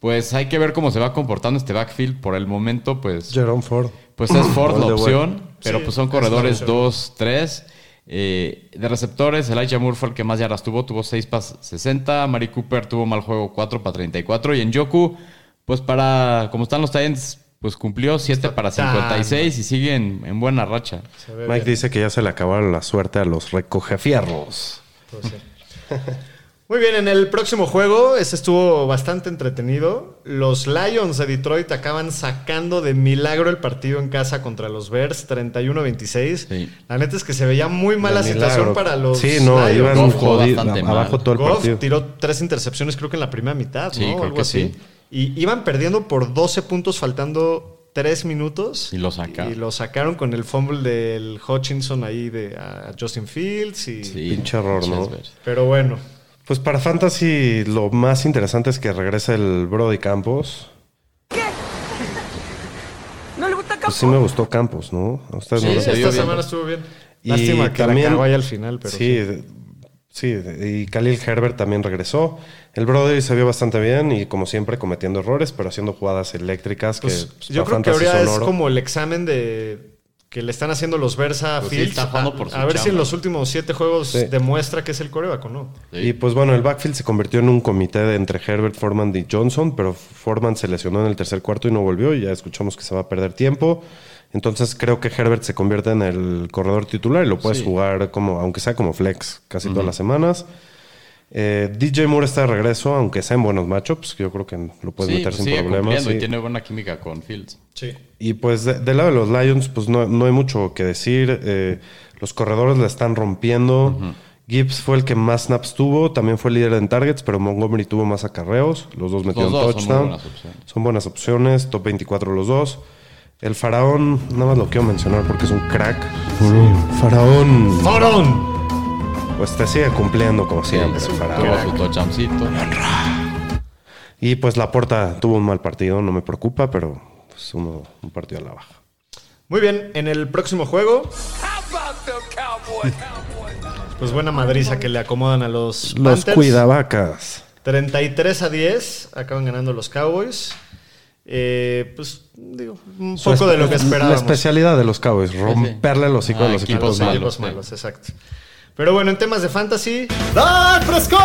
Pues hay que ver cómo se va comportando este backfield. Por el momento, pues Jerome Ford. pues es Ford la way. opción, pero Sí, pues son corredores opción. 2, 3. Eh, de receptores, Elijah Moore fue el que más yardas tuvo, tuvo 6 para 60. Mari Cooper tuvo mal juego 4 para 34. Y en Yoku, pues para, como están los Titans, pues cumplió 7 para tan 56 y siguen en buena racha. Mike bien. dice que ya se le acabaron la suerte a los recogefierros. Pues sí. Muy bien, en el próximo juego, ese estuvo bastante entretenido. Los Lions de Detroit acaban sacando de milagro el partido en casa contra los Bears, 31-26. Sí. La neta es que se veía muy mala situación para los Sí, no, Lions. iban bastante abajo mal. todo el Goff partido. tiró tres intercepciones, creo que en la primera mitad, Sí, ¿no? creo Algo que así. sí. Y iban perdiendo por 12 puntos, faltando 3 minutos. Y lo sacaron. Y lo sacaron con el fumble del Hutchinson ahí de a Justin Fields. Y, Sí, Pinche error, ¿no? Pero bueno, Pues para Fantasy lo más interesante es que regrese el Brody Campos. ¿No le gusta Pues sí me gustó Campos, ¿no? A ustedes Sí, no esta bien. semana estuvo bien. Y Lástima que también- la cagó ahí al final, pero sí, sí, y Khalil Herbert también regresó. El Brody se vio bastante bien y como siempre cometiendo errores, pero haciendo jugadas eléctricas Pues, que pues, yo para creo que ahora es como el examen de que le están haciendo los Versa a Pues sí, Fields. está jugando a, por su a ver si en los últimos siete juegos Sí. demuestra que es el coreback o no. Y pues bueno, el backfield se convirtió en un comité de entre Herbert, Foreman y Johnson, pero Foreman se lesionó en el tercer cuarto y no volvió y ya escuchamos que se va a perder tiempo. Entonces creo que Herbert se convierte en el corredor titular y lo puedes Sí. jugar como, aunque sea como flex, casi todas las semanas. Eh, DJ Moore está de regreso, aunque sea en buenos matchups, yo creo que lo puedes Sí, meter pues sin problemas. sí. y tiene buena química con Fields. Sí. Y pues de- del lado de los Lions, pues no, no hay mucho que decir. Eh, los corredores la están rompiendo. Gibbs fue el que más snaps tuvo, también fue líder en targets, pero Montgomery tuvo más acarreos. Los dos metieron dos son muy touchdown. buenas opciones. Son buenas opciones, top 24 los dos. El faraón, nada más lo quiero mencionar porque es un crack. Faraón, ¡Morón! pues te sigue cumpliendo como siempre, el Tuvo faraón. su. Y pues la porta tuvo un mal partido, no me preocupa, pero pues uno, un partido a la baja. Muy bien, en el próximo juego. Pues buena madriza que le acomodan a los Los Panthers. cuidavacas. 33 a 10, acaban ganando los Cowboys. Eh, pues digo, un Su poco de lo que espe- esperábamos. La especialidad de los Cowboys, romperle los hocico Ah, a los equipos equipos Los malos, equipos sí. malos, exacto. Pero bueno, en temas de fantasy, ¡Dak Prescott!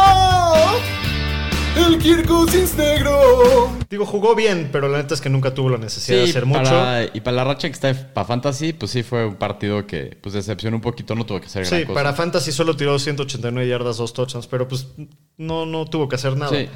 ¡El Kirk Cousins negro! digo, jugó bien, pero la neta es que nunca tuvo la necesidad de Sí, hacer mucho. para- y para la racha que está para Fantasy, pues sí fue un partido que pues decepcionó un poquito, no tuvo que hacer gran Sí, cosa. para fantasy solo tiró 189 yardas, dos touchdowns, pero pues no, no tuvo que hacer nada. Sí.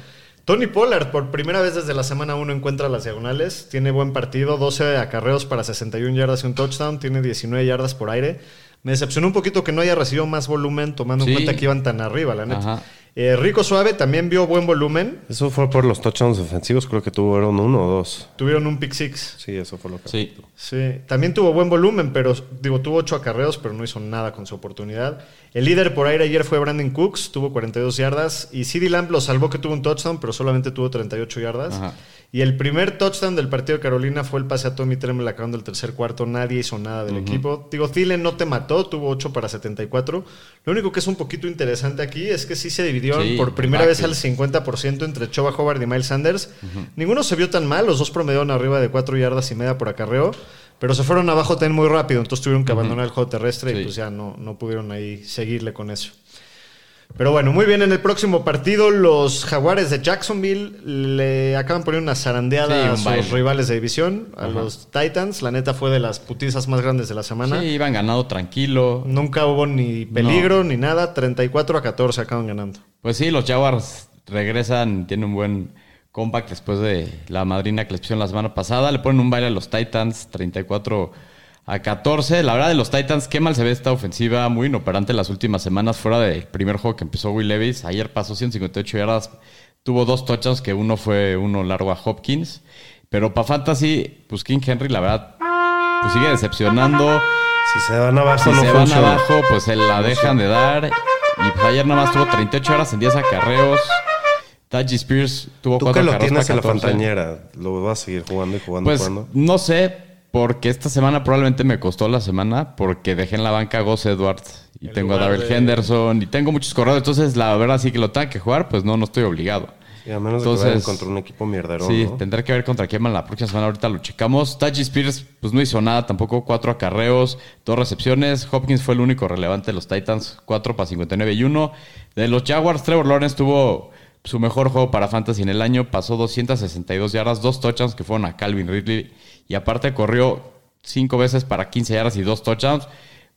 Tony Pollard, por primera vez desde la semana 1 encuentra las diagonales. Tiene buen partido, 12 acarreos para 61 yardas y un touchdown. Tiene 19 yardas por aire. Me decepcionó un poquito que no haya recibido más volumen, tomando en cuenta que iban tan arriba, la neta. Ajá. Eh, Rico Suave también vio buen volumen. Eso fue por los touchdowns defensivos, creo que tuvieron uno o dos. Tuvieron un pick six. Sí, eso fue lo que. Sí. Sí, también tuvo buen volumen, pero digo, tuvo ocho acarreos, pero no hizo nada con su oportunidad. El líder por aire ayer fue Brandon Cooks, tuvo 42 yardas. Y CD Lamb lo salvó que tuvo un touchdown, pero solamente tuvo 38 yardas. Ajá. Y el primer touchdown del partido de Carolina fue el pase a Tommy Tremble acabando el tercer cuarto. Nadie hizo nada del equipo. Digo, Thielen no te mató, tuvo 8 para 74. Lo único que es un poquito interesante aquí es que sí se dividieron Sí, por primera vez al backfield. 50% entre Choba Hobart y Miles Sanders. Ninguno se vio tan mal, los dos promediaron arriba de 4 yardas y media por acarreo. Pero se fueron abajo también muy rápido, entonces tuvieron que abandonar el juego terrestre y pues ya no, no pudieron ahí seguirle con eso. Pero bueno, muy bien, en el próximo partido los jaguares de Jacksonville le acaban poniendo una zarandeada Sí, un a sus rivales de división, a los Titans. La neta fue de las putizas más grandes de la semana. Sí, iban ganado tranquilo. Nunca hubo ni peligro ni nada, 34 a 14 acaban ganando. Pues sí, los Jaguars regresan, tienen un buen comeback después de la madrina que les pusieron la semana pasada. Le ponen un baile a los Titans, 34 a 14. La verdad de los Titans, qué mal se ve esta ofensiva, muy inoperante las últimas semanas, fuera del primer juego que empezó Will Levis. Ayer pasó 158 yardas, tuvo dos touchdowns, que uno fue uno largo a Hopkins. Pero para Fantasy, pues King Henry, la verdad, pues sigue decepcionando. Si se van abajo, Si no se van abajo, pues se la dejan de dar. Y pues ayer nada más tuvo 38 horas en 10 acarreos. Taji Spears tuvo Tú 4 que lo tienes en la 14. fantañera, ¿lo vas a seguir jugando y jugando Pues jugando? no sé, porque esta semana probablemente me costó la semana, porque dejé en la banca a Gus Edwards. Y En tengo a de- Henderson. Y tengo muchos corredores. Entonces, la verdad, sí que lo tenga que jugar, pues no, no estoy obligado. Sí, a menos de que entonces- contra un equipo mierdero, Sí, ¿no? tendré que ver contra quién la próxima semana. Ahorita lo checamos. Taji Spears, pues no hizo nada tampoco. Cuatro acarreos, dos recepciones. Hopkins fue el único relevante de los Titans. Cuatro para 59 y uno. De los Jaguars, Trevor Lawrence tuvo su mejor juego para Fantasy en el año. Pasó 262 yardas, dos touchdowns que fueron a Calvin Ridley. Y aparte corrió cinco veces para 15 yardas y dos touchdowns.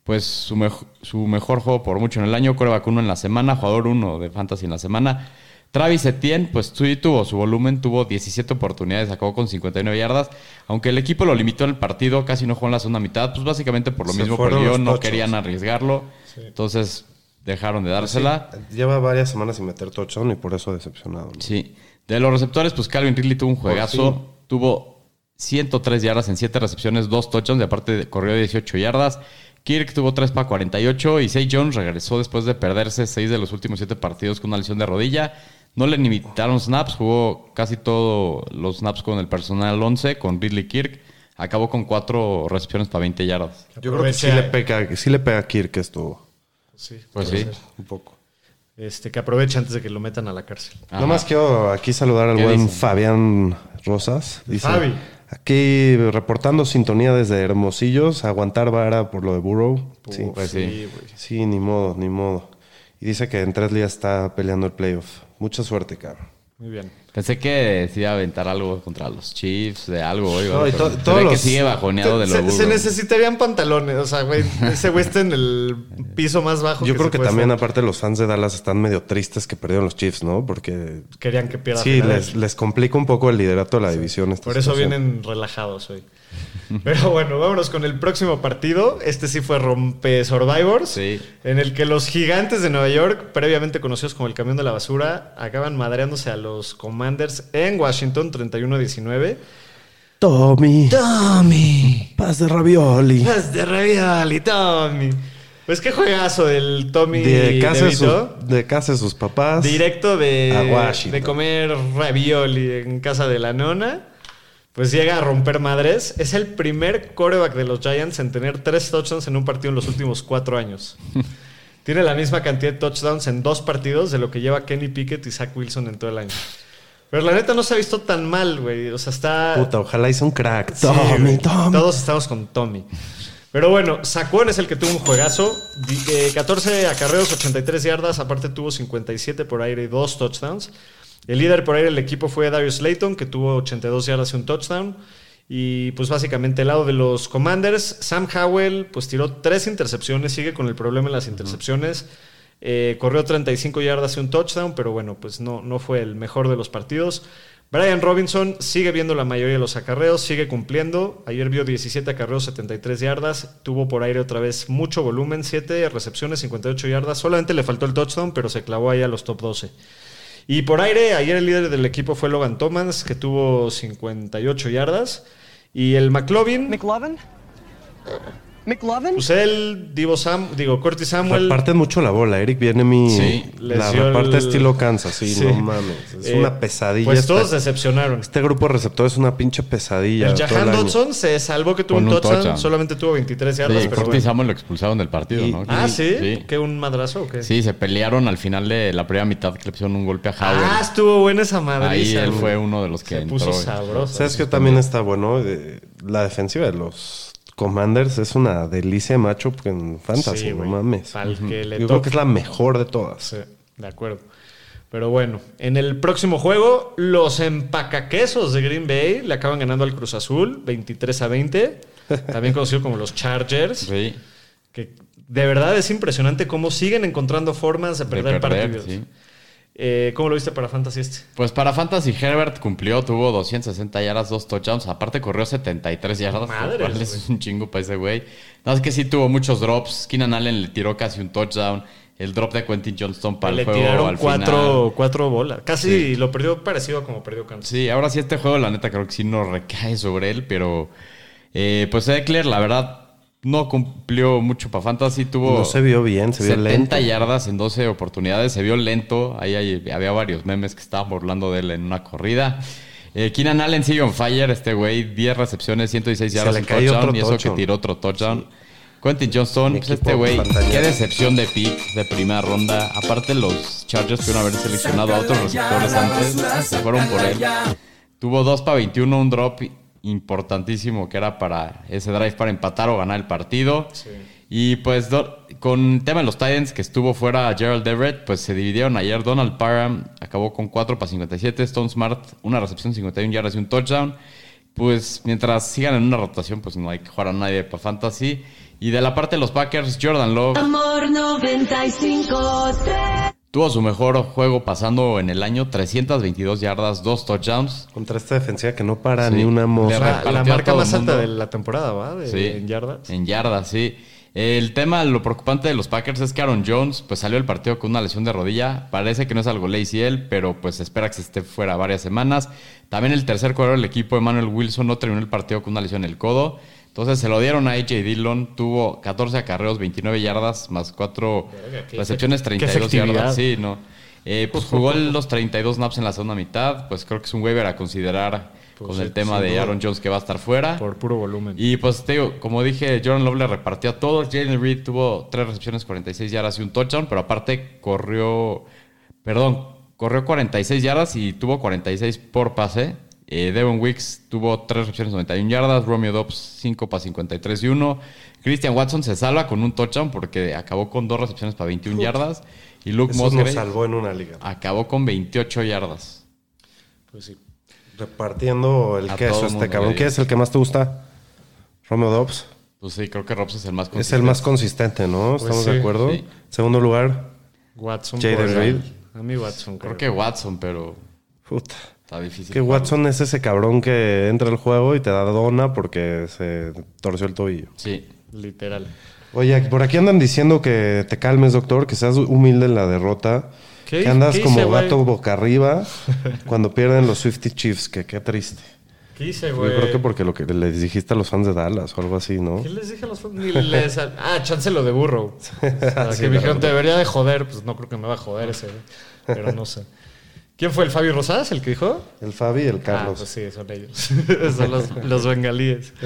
pues su, mejo- su mejor juego por mucho en el año, coreback 1 en la semana, jugador 1 de fantasy en la semana. Travis Etienne, pues sí tuvo su volumen, tuvo 17 oportunidades, acabó con 59 yardas. Aunque el equipo lo limitó en el partido, casi no jugó en la segunda mitad, pues básicamente por lo Se mismo perdió, no querían arriesgarlo. Entonces dejaron de dársela. Lleva varias semanas sin meter touchdown y por eso decepcionado. ¿no? Sí. De los receptores, pues Calvin Ridley tuvo un juegazo. fin. Tuvo 103 yardas en 7 recepciones, 2 touchdowns, y aparte corrió 18 yardas. Kirk tuvo 3 para 48 y Zay Jones regresó después de perderse 6 de los últimos 7 partidos con una lesión de rodilla. No le limitaron snaps, jugó casi todos los snaps con el personal 11, con Ridley Kirk. Acabó con 4 recepciones para 20 yardas. Yo creo que sí le pega, sí le pega a Kirk esto Sí, Pues puede sí. ser. un poco. Este, que aproveche antes de que lo metan a la cárcel. Ajá. Nomás quiero aquí saludar al ¿Qué buen dicen? Fabián Rosas. Dice, Fabi. Aquí reportando sintonía desde Hermosillos, aguantar vara por lo de Burrow. Sí, Pues sí. güey. sí, ni modo, ni modo. Y dice que en tres días está peleando el playoff. Mucha suerte, cabrón. Muy bien. Pensé que se iba a aventar algo contra los Chiefs, de algo. hoy, No, y pero to- se todos ve que los- sigue bajoneado de lo se, necesitarían pantalones. O sea, güey, ese güey está en el piso más bajo. Yo creo que puede también, estar. aparte, los fans de Dallas están medio tristes que perdieron los Chiefs, ¿no? Porque Querían que pierda. sí, les, les complica un poco el liderato de la división. esta Por eso situación. vienen relajados hoy. Pero bueno, vámonos con el próximo partido. Este sí fue Rompe Survivors. Sí. En el que los gigantes de Nueva York, previamente conocidos como el camión de la basura, acaban madreándose a los Commanders en Washington 31-19. Tommy, Tommy. paz de ravioli. Las de Ravioli, Tommy. Pues qué juegazo del Tommy De casa, de sus, de casa de sus papás. Directo de, A Washington. de comer ravioli en casa de la nona. Pues llega a romper madres. Es el primer coreback de los Giants en tener tres touchdowns en un partido en los últimos cuatro años. Tiene la misma cantidad de touchdowns en dos partidos de lo que lleva Kenny Pickett y Zach Wilson en todo el año. Pero la neta no se ha visto tan mal, güey. O sea, está. Puta, ojalá hizo un crack. Sí, Tommy. Tommy. Todos estamos con Tommy. Pero bueno, Saquon es el que tuvo un juegazo. Di- eh, 14 acarreos, 83 yardas. Aparte tuvo 57 por aire y dos touchdowns. El líder por aire del equipo fue Darius Slayton, que tuvo 82 yardas y un touchdown. Y pues básicamente el lado de los Commanders, Sam Howell pues tiró tres intercepciones, sigue con el problema en las intercepciones. Eh, corrió 35 yardas y un touchdown, pero bueno, pues no, no fue el mejor de los partidos. Brian Robinson sigue viendo la mayoría de los acarreos, sigue cumpliendo. Ayer vio 17 acarreos, 73 yardas. Tuvo por aire otra vez mucho volumen, 7 recepciones, 58 yardas. Solamente le faltó el touchdown, pero se clavó ahí a los top 12. Y por aire, ayer el líder del equipo fue Logan Thomas, que tuvo 58 yardas. Y el McLovin, McLovin? McLovin? pues él, Divo Sam, digo, Curtis Samuel. Reparten mucho la bola. Eric viene mi. Sí, la reparte el- estilo Kansas. Sí, Sí. no mames. Es Eh, una pesadilla. Pues esta- todos decepcionaron. Este grupo de receptores es una pinche pesadilla. El Jahan. Dodson se salvó que tuvo un un touchdown, touchdown. solamente tuvo 23 yardas, Sí, pero Curtis bueno. Samuel lo expulsaron del partido, Y- ¿no? Ah, ¿sí? Sí. ¿Qué un madrazo o qué? Sí, se pelearon al final de la primera mitad que le pusieron un golpe a Howell. Ah, estuvo buena esa madriza. Ahí él fue uno de los que Se entró. puso sabroso. ¿Sabes que también está bueno? De- la defensiva de los Commanders es una delicia de matchup en Fantasy, Sí, no mames. Que le Yo creo que es la mejor de todas. Sí, de acuerdo. Pero bueno, en el próximo juego, los empacaquesos de Green Bay le acaban ganando al Cruz Azul 23 a 20, también conocido como los Chargers, Sí, que de verdad es impresionante cómo siguen encontrando formas de de perder, perder, partidos. sí. Eh, ¿Cómo lo viste para Fantasy este? Pues para Fantasy Herbert cumplió, tuvo 260 yardas, dos touchdowns. Aparte corrió 73 yardas, lo cual es un chingo para ese güey. Nada más que sí tuvo muchos drops. Keenan Allen le tiró casi un touchdown. El drop de Quentin Johnston para Le el juego tiraron al cuatro, final. cuatro bolas. Casi lo perdió parecido a como perdió Kansas. Sí, ahora sí este juego la neta creo que sí no recae sobre él, pero eh, pues Eckler la verdad no cumplió mucho para Fantasy. Tuvo No se vio bien, se vio 70 lento. yardas en 12 oportunidades, se vio lento. Ahí hay- había varios memes que estaban burlando de él en una corrida. Eh, Keenan Allen sigue on fire, este güey, 10 recepciones, 116 Se yardas, le cayó touchdown, otro y eso touchdown. que tiró otro touchdown. Quentin Johnston, pues este güey, qué decepción de pick de primera ronda. Aparte los Chargers pudieron haber seleccionado a otros receptores antes, se fueron por él. Tuvo 2 para 21, un drop importantísimo que era para ese drive para empatar o ganar el partido. Y pues do- con el tema de los Titans que estuvo fuera Gerald Everett, pues se dividieron ayer. Donald Parham acabó con 4 para 57, Stone Smart una recepción 51 yardas y un touchdown. Pues mientras sigan en una rotación, pues no hay que jugar a nadie para fantasy. Y de la parte de los Packers, Jordan Love Amor 95.3 tuvo su mejor juego pasando en el año 322 yardas, dos touchdowns. Contra esta defensiva que no para Sí. ni una mosca. La, marca más alta de la temporada, ¿va? De- Sí. En yardas. En yardas, sí. El tema, lo preocupante de los Packers es que Aaron Jones pues salió del partido con una lesión de rodilla. Parece que no es algo lazy él, pero pues espera que se esté fuera varias semanas. También el tercer corredor del equipo, Emmanuel Wilson, no terminó el partido con una lesión en el codo. Entonces se lo dieron a AJ Dillon, tuvo 14 acarreos, 29 yardas, más 4 qué recepciones, efec- 32 qué efectividad. yardas. Sí, no. Eh, pues jugó los 32 snaps en la segunda mitad. Pues creo que es un waiver a considerar Pues con sí, el tema de. Aaron Jones que va a estar fuera. Por puro volumen. Y pues te digo, como dije, Jordan Love le repartió a todos. Jalen Reed tuvo tres recepciones, 46 yardas y un touchdown, pero aparte corrió, perdón, corrió 46 yardas y tuvo 46 por pase. Eh, Devon Wicks tuvo tres recepciones, 91 yardas. Romeo Dobbs 5 para 53 y 1. Christian Watson se salva con un touchdown porque acabó con dos recepciones para 21 yardas. Y Luke Eso nos Musgrave salvó en una liga. acabó con 28 yardas. Pues sí. Repartiendo el A queso este cabrón. ¿Qué es el que más te gusta? Romeo Dobbs. Pues sí, creo que Robs es el más Es el más consistente, ¿no? ¿Estamos sí, de acuerdo? sí. Segundo lugar, Watson. Jaden Reed. A mí Watson. Creo que Watson, pero puta. Está difícil. Que Watson es ese cabrón que entra al juego y te da dona porque se torció el tobillo. Sí. Literal. Oye, por aquí andan diciendo que te calmes, doctor, que seas humilde en la derrota. ¿Qué- que andas qué como hice, gato boca arriba cuando pierden los Swifty Chiefs, que qué triste. ¿Qué hice, Yo güey? creo que porque lo que les dijiste a los fans de Dallas o algo así, ¿no? ¿Qué les dije a los fans? Ni les... Ah, chance lo de burro. O sea, Sí, que me dijeron, te debería de joder. Pues no creo que me va a joder ese. Pero no sé. ¿Quién fue el Fabio Rosas el que dijo? El Fabi y el Ah, Carlos. pues sí, son ellos. son los, los bengalíes.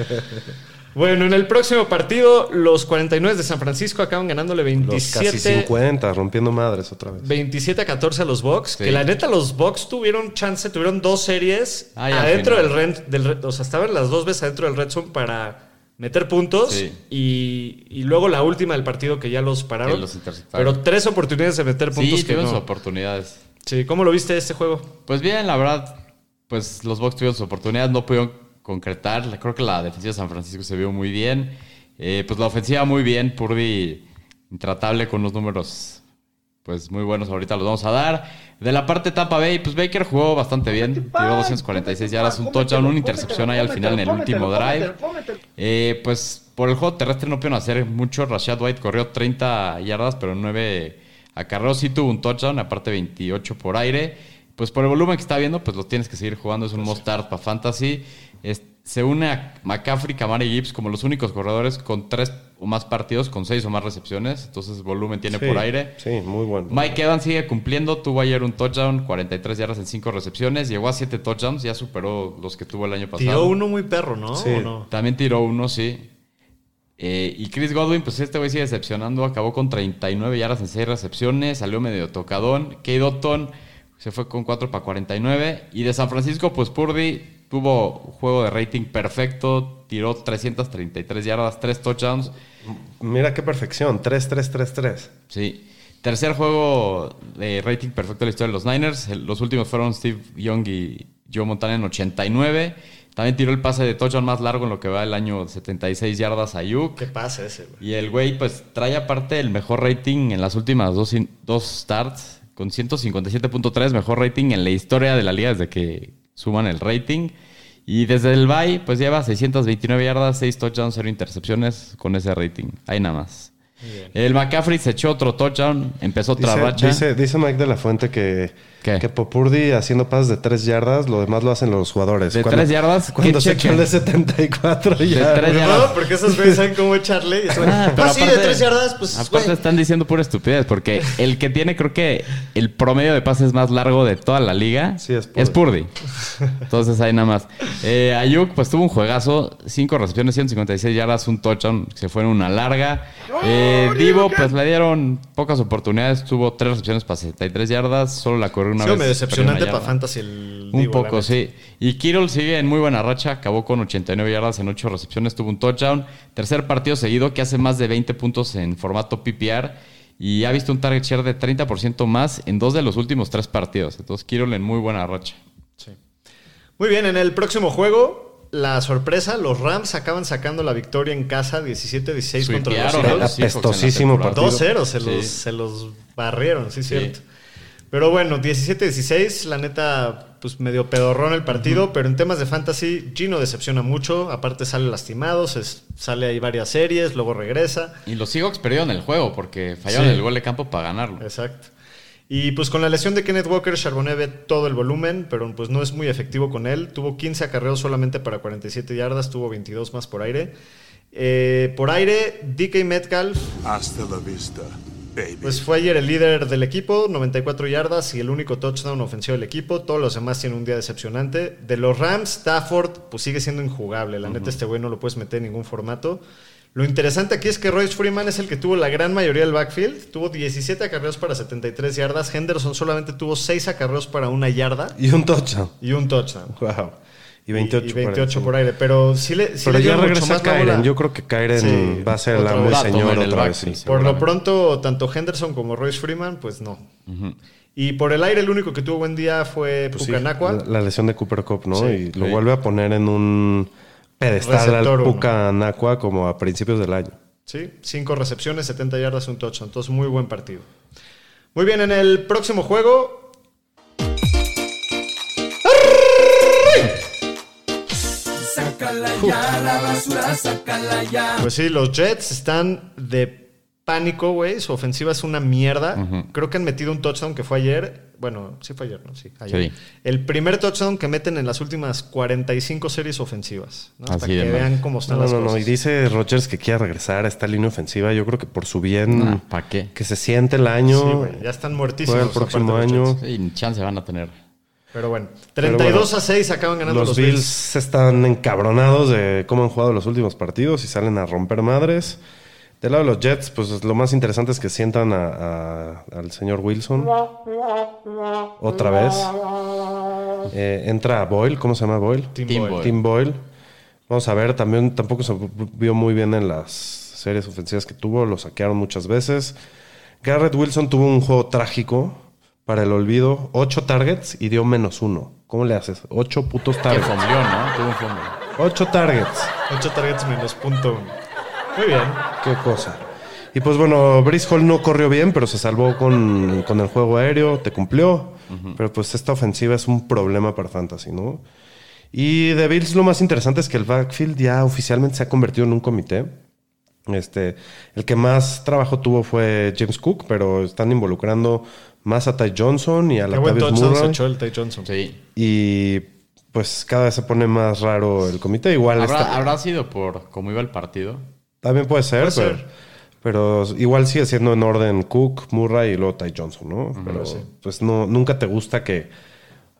Bueno, en el próximo partido, los 49 de San Francisco acaban ganándole los casi 27, 50, rompiendo madres otra vez. 27 a 14 a los Bucks. Sí. Que la neta, los Bucks tuvieron chance, tuvieron dos series Ay, al adentro del red, del O sea, estaban las dos veces adentro del red zone para meter puntos. Sí. Y, y luego la última del partido que ya los pararon. Que los interceptaron. pero tres oportunidades de meter puntos Sí, que no. oportunidades. Sí, ¿cómo lo viste este juego? Pues bien, la verdad, pues los Bucks tuvieron sus oportunidades, no pudieron concretar. Creo que la defensiva de San Francisco se vio muy bien. Eh, pues la ofensiva muy bien, Purdy intratable con los números pues muy buenos ahorita los vamos a dar. De la parte de Tampa Bay, pues Baker jugó bastante bien, tiró 246 yardas, un touchdown, una intercepción ahí al final en el último drive. Eh, pues por el juego terrestre no pudieron hacer mucho. Rashad White corrió 30 yardas, pero 9 acarreos. Sí tuvo un touchdown, aparte 28 por aire. Pues por el volumen que está viendo, pues los tienes que seguir jugando. Es un must start para Fantasy. Es- se une a McCaffrey, Camara y Gibbs como los únicos corredores con tres o más partidos, con seis o más recepciones. Entonces volumen tiene Sí, por aire. Sí, muy bueno. Mike Evans sigue cumpliendo, tuvo ayer un touchdown, 43 yardas en 5 recepciones, llegó a 7 touchdowns, ya superó los que tuvo el año pasado. Tiró uno muy perro, ¿no? Sí. ¿O no? También tiró uno, sí. Eh, y Chris Godwin, pues este güey sigue decepcionando. Acabó con 39 yardas en 6 recepciones. Salió medio tocadón. Kate Otton se fue con 4 para 49. Y de San Francisco, pues Purdy tuvo juego de rating perfecto. Tiró 333 yardas, 3 touchdowns. Mira qué perfección. 3-3-3-3. Sí. Tercer juego de rating perfecto de la historia de los Niners. Los últimos fueron Steve Young y Joe Montana en 89. También tiró el pase de touchdown más largo en lo que va el año 76 yardas a Ayuk. ¿Qué pasa ese, güey? Y el güey, pues, trae aparte el mejor rating en las últimas dos, dos starts, con 157.3, mejor rating en la historia de la liga desde que suman el rating. Y desde el bye, pues lleva 629 yardas, 6 touchdowns, 0 intercepciones con ese rating. Ahí nada más. El McCaffrey se echó otro touchdown, empezó otra Dice, racha. dice, dice Mike de la Fuente que, ¿Qué? que Popurdi haciendo pases de 3 yardas, lo demás lo hacen los jugadores. ¿De Cuando- tres yardas? Cuando ¿Qué se echó de 74 ya. tres güey. yardas. No, porque esos güeyes saben cómo echarle. Y eso, Ah, pero ah, sí, de aparte- tres yardas, pues. Aparte güey. están diciendo pura estupidez, porque el que tiene, creo que el promedio de pases más largo de toda la liga Sí, es Purdy. Purdy. Entonces ahí nada más. Eh, Ayuk, pues tuvo un juegazo, cinco recepciones, 156 yardas, un touchdown, se fue en una larga. Eh, Divo, pues le dieron pocas oportunidades, tuvo tres recepciones para 63 yardas, solo la corrió una Sí, vez. medio decepcionante para. Fantasy el. Un poco, sí. Y Kittle sigue en muy buena racha. Acabó con 89 yardas en 8 recepciones. Tuvo un touchdown. Tercer partido seguido que hace más de 20 puntos en formato PPR. Y ha visto un target share de 30% más en dos de los últimos tres partidos. Entonces, Kittle en muy buena racha. Sí. Muy bien, en el próximo juego, la sorpresa, los Rams acaban sacando la victoria en casa 17-16 contra los Seahawks Apestosísimo partido. 2-0, se, Sí. los, se los barrieron, sí, Sí. cierto. Pero bueno, 17-16, la neta, pues medio pedorrón el partido, pero en temas de fantasy, Gino decepciona mucho, aparte sale lastimado, se- sale ahí varias series, luego regresa. Y los Seahawks perdieron el juego porque fallaron Sí. el gol de campo para ganarlo. Exacto. Y pues con la lesión de Kenneth Walker, Charbonnet ve todo el volumen, pero pues no es muy efectivo con él. Tuvo 15 acarreos solamente para 47 yardas, tuvo 22 más por aire. Eh, por aire, DK Metcalf, Hasta la vista, baby. pues fue ayer el líder del equipo, 94 yardas y el único touchdown ofensivo del equipo. Todos los demás tienen un día decepcionante. De los Rams, Stafford, pues sigue siendo injugable. La neta, este güey no lo puedes meter en ningún formato. Lo interesante aquí es que Royce Freeman es el que tuvo la gran mayoría del backfield. Tuvo 17 acarreos para 73 yardas. Henderson solamente tuvo 6 acarreos para una yarda Y un touchdown. y un touchdown. Wow. Y 28, y 28 por aire. Pero sí le, sí Pero le ya regresa Kyren. bola. Yo creo que Kyren Sí, va a ser la muy señor otra vez. sí. Por lo pronto, tanto Henderson como Royce Freeman, pues no. Y por el aire, el único que tuvo buen día fue Pues sí, Pucanacua. la, la lesión de Cooper Cup, ¿no? Sí, y lo sí. vuelve a poner en un pedestal Receptor al uno. Pucanacua como a principios del año. Sí, cinco recepciones, 70 yardas, un touchdown. Entonces, muy buen partido. Muy bien, en el próximo juego. Pues sí, los Jets están de pánico, güey. Su ofensiva es una mierda. Creo que han metido un touchdown que fue ayer. Bueno, sí fue ayer, ¿no? Sí, ayer. Sí. El primer touchdown que meten en las últimas 45 series ofensivas. ¿no? De que mal. vean cómo están No, las no, no. cosas. Y dice Rogers que quiere regresar a esta línea ofensiva. Yo creo que por su bien, ¿Para qué? que se siente el año. Sí, güey, ya están muertísimos. El próximo año. Ni chance van a tener. Pero bueno, Pero 32 bueno, a 6 acaban ganando Los, los, Bills, Bills. están encabronados de cómo han jugado los últimos partidos y salen a romper madres. Del lado de los Jets, pues lo más interesante es que sientan a- a- al señor Wilson otra vez. Eh, entra Boyle, ¿cómo se llama Boyle? Tim Tim Boyle. Boyle. Tim Boyle. Vamos a ver, también tampoco se vio muy bien en las series ofensivas que tuvo, lo saquearon muchas veces. Garrett Wilson tuvo un juego trágico para el olvido, ocho targets y dio menos uno. ¿Cómo le haces? Ocho putos Que targets. fombleó, ¿no? Tuvo un fumble. Ocho targets. 8 targets menos punto uno. Muy bien. Qué cosa. Y pues bueno, Brice Hall no corrió bien, pero se salvó con, con el juego aéreo, te cumplió. Pero pues esta ofensiva es un problema para Fantasy, ¿no? Y de Bills lo más interesante es que el backfield ya oficialmente se ha convertido en un comité. Este, el que más trabajo tuvo fue James Cook, pero están involucrando más a Ty Johnson y a Qué la buen touchdown se Murray. echó el Ty Johnson. Sí. Y pues cada vez se pone más raro el comité. Igual ¿Habrá, está- habrá sido por cómo iba el partido? También puede ser, Puede pero, ser. pero igual sigue siendo en orden Cook, Murray y luego Ty Johnson, ¿no? Pero pues no, nunca te gusta que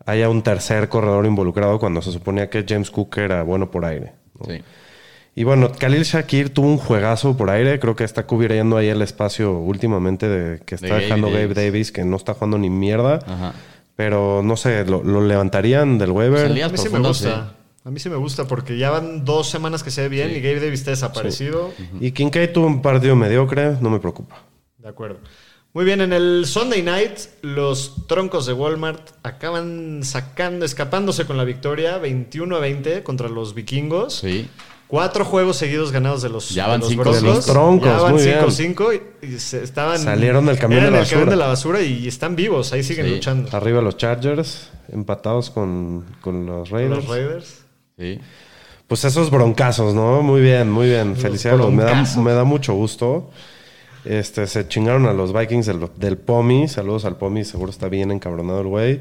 haya un tercer corredor involucrado cuando se suponía que James Cook era bueno por aire. ¿no? Sí. Y bueno, Khalil Shakir tuvo un juegazo por aire. Creo que está cubriendo ahí el espacio últimamente de que está De Gabe dejando Gabe Davis. Davis, que no está jugando ni mierda. Ajá. Pero no sé, lo, lo levantarían del. Salía- A mí sí me gusta. A mí sí me gusta porque ya van dos semanas que se ve bien y Gabe Davis está desaparecido. Y Kincaid tuvo un partido mediocre, no me preocupa. De acuerdo. Muy bien, en el Sunday Night, los troncos de Walmart acaban sacando, escapándose con la victoria 21 a 20 contra los vikingos. Sí. Cuatro juegos seguidos ganados de los, Ya de van los cinco, Broncos. de los troncos, Ya van muy bien. 5-5 y, y se estaban. Salieron del camión eran de la el camión basura. de la basura y están vivos, ahí siguen Sí. luchando. Arriba los Chargers, empatados con, con los Raiders. Los Raiders. Sí. Pues esos broncazos, ¿no? Muy bien, muy bien. Felicidades. Me da, broncazos. me da mucho gusto. Este, se chingaron a los Vikings del, del Pomi. Saludos al Pomi, seguro está bien encabronado el güey.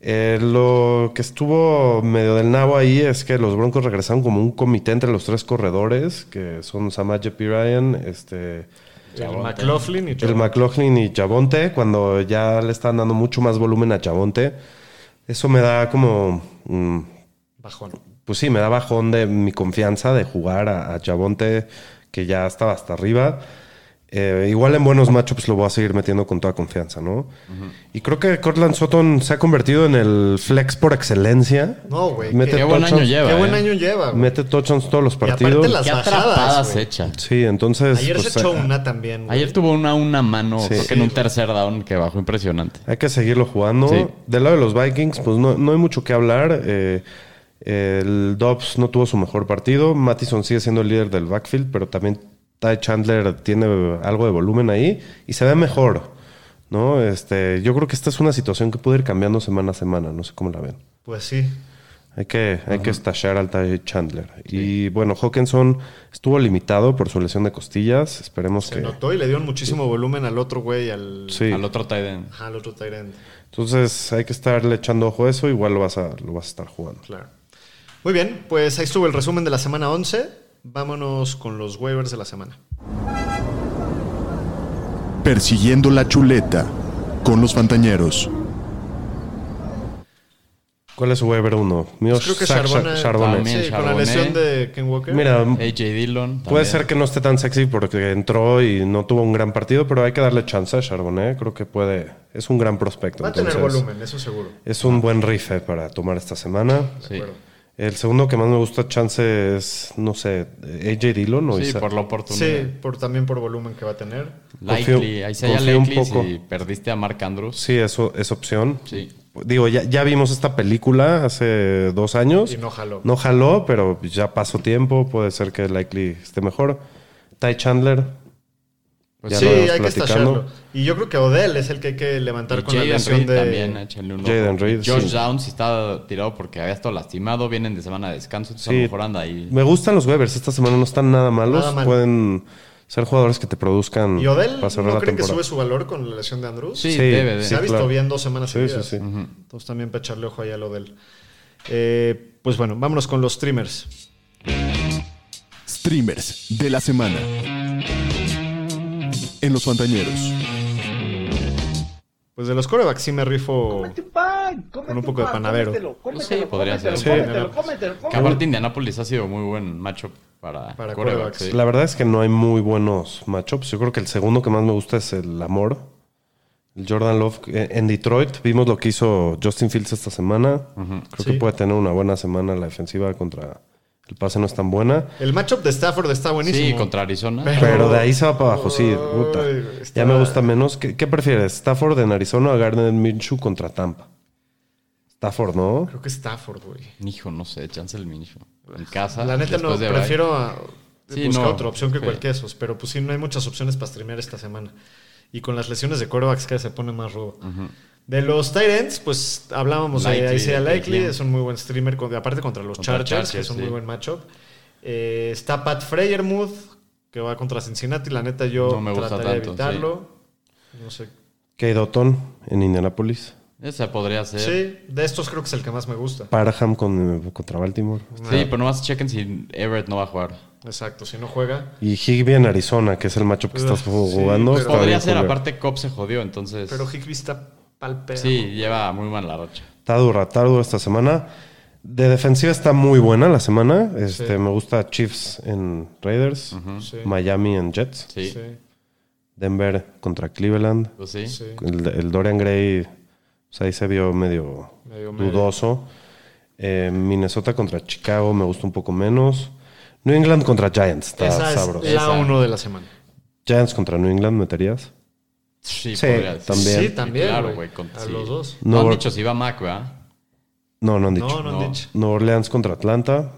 Eh, lo que estuvo medio del nabo ahí es que los Broncos regresaron como un comité entre los tres corredores, que son Samaje Ryan, este, El McLaughlin y el Joe. McLaughlin y Chabonte, cuando ya le están dando mucho más volumen a Chabonte. Eso me da como... mm, Bajón. pues sí, me da bajón de mi confianza de jugar a, a Chabonte, que ya estaba hasta arriba. Eh, igual en buenos matchups lo voy a seguir metiendo con toda confianza, ¿no? Y creo que Cortland Sutton se ha convertido en el flex por excelencia. No, güey, Mete qué- Qué buen año lleva. Qué buen ¿eh? año lleva. Mete touchdowns todos los Y aparte partidos. las Qué bajadas. Sí, entonces... Ayer pues, se echó eh, una también. Ayer tuvo una, una mano, Sí. creo que en un tercer down que bajó impresionante. Hay que seguirlo jugando. Sí. Del lado de los Vikings, pues no, no hay mucho que hablar. Eh, El Dobbs no tuvo su mejor partido. Mattison sigue siendo el líder del backfield, pero también Ty Chandler tiene algo de volumen ahí y se ve mejor. ¿no? Este, yo creo que esta es una situación que puede ir cambiando semana a semana. No sé cómo la ven. Pues sí. Hay que, hay que estallar al Ty Chandler. Y bueno, Hawkinson estuvo limitado por su lesión de costillas. Esperemos Se que. notó y le dieron muchísimo volumen al otro güey, al, Sí. Al otro tight end. ajá, al otro tight end. Entonces hay que estarle echando ojo a eso. Igual lo vas a, lo vas a estar jugando. Claro. Muy bien, pues ahí estuvo el resumen de la semana 11. Vámonos con los waivers de la semana. Persiguiendo la chuleta con los Fantañeros. ¿Cuál es su waiver 1? Mío Pues creo que Zach Charbonnet, Charbonnet. también. sí, con la lesión de Ken Walker. Mira, AJ Dillon. puede también. ser que no esté tan sexy porque entró y no tuvo un gran partido, pero hay que darle chance a Charbonnet. Creo que puede. Es un gran prospecto. va a tener entonces, volumen, eso seguro. Es un buen rife para tomar esta semana. Sí. El segundo que más me gusta chance es, no sé, AJ Dillon o Sí, Isaac. por la oportunidad. Sí, por, también por volumen que va a tener. Likely. Ahí confío un Likely poco. si perdiste a Mark Andrews. Sí, eso es opción. Sí. Digo, ya, ya vimos esta película hace dos años. Y no jaló. No jaló, pero ya pasó tiempo. Puede ser que Likely esté mejor. Ty Chandler. Pues sí, hay que estallarlo. Y yo creo que Odell es el que hay que levantar Y con la Jaden lesión Reed de... también, échale un. Jaden Reed, Josh sí. Downs si está tirado porque había estado lastimado, vienen de semana de descanso, entonces a Sí. lo mejor anda ahí. Me gustan los Webers. Esta semana no están nada malos. Nada mal. Pueden ser jugadores que te produzcan ¿Y Odell para cerrar no la creen que sube su valor con la lesión de Andrews? Sí, Sí, debe de. Se ha visto claro. bien dos semanas Sí, sí, seguidas. sí. Entonces también para echarle ojo ahí a lo del. Eh, pues bueno, vámonos con los streamers. Streamers de la semana. En los Fantañeros. Pues de los corebacks sí me rifo con un poco de panadero. Sí, podría ser. Sí. Que aparte Indianapolis ha sido muy buen matchup para, Para sí. La verdad es que no hay muy buenos matchups. Yo creo que el segundo que más me gusta es el Amor. El Jordan Love. Eh, En Detroit vimos lo que hizo Justin Fields esta semana. Creo Sí. que puede tener una buena semana. La defensiva contra el pase no es tan buena. El matchup de Stafford está buenísimo. Sí, contra Arizona. Pero- Pero de ahí se va para abajo, sí. puta. Está- Ya me gusta menos. ¿Qué, qué prefieres? ¿Stafford en Arizona o Gardner Minshew contra Tampa? Stafford, ¿no? Creo que Stafford, güey. Hijo, no sé, chance el Minshew. En casa. La neta no, de prefiero a- Sí, buscar no, otra opción que sí. cualquier esos. Pero pues sí, no hay muchas opciones para streamear esta semana. Y con las lesiones de corebacks que se pone más rudo. De los Tyrants, pues hablábamos de Isaiah Likely, es un muy buen streamer, con- aparte contra los Contra Chargers, que es un sí. muy buen matchup. Eh, está Pat Freyermuth, que va contra Cincinnati. La neta, yo No me gusta trataría de evitarlo. No sé. Kate Dotton en Indianapolis. Ese podría ser. Sí, Sí, de estos creo que es el que más me gusta. Parham con, contra Baltimore. pero nomás chequen si Everett no va a jugar. Exacto, si no juega. Y Higby en Arizona, que es el matchup que estás Sí, jugando. Podría ser, aparte Cobb se jodió, entonces. Pero Higby está pal pedo. sí, lleva muy mal la racha. Está dura, está dura esta semana. De defensiva está muy buena la semana. Este, Sí. Me gusta Chiefs en Raiders, Sí. Miami en Jets, Sí, Sí, Denver contra Cleveland. pues sí. sí. El, el Dorian Gray, pues ahí se vio medio, Medio, medio. dudoso. Eh, Minnesota contra Chicago me gusta un poco menos. New England contra Giants, está Esa sabroso. es la Esa. uno de la semana. Giants contra New England, ¿meterías? Sí, Sí, podría también. Sí, también. Claro, güey. A sí. los dos. No, han Nuevo- dicho si va Mac, ¿verdad? No, no han dicho. No, no han No. dicho. Nueva Orleans contra Atlanta.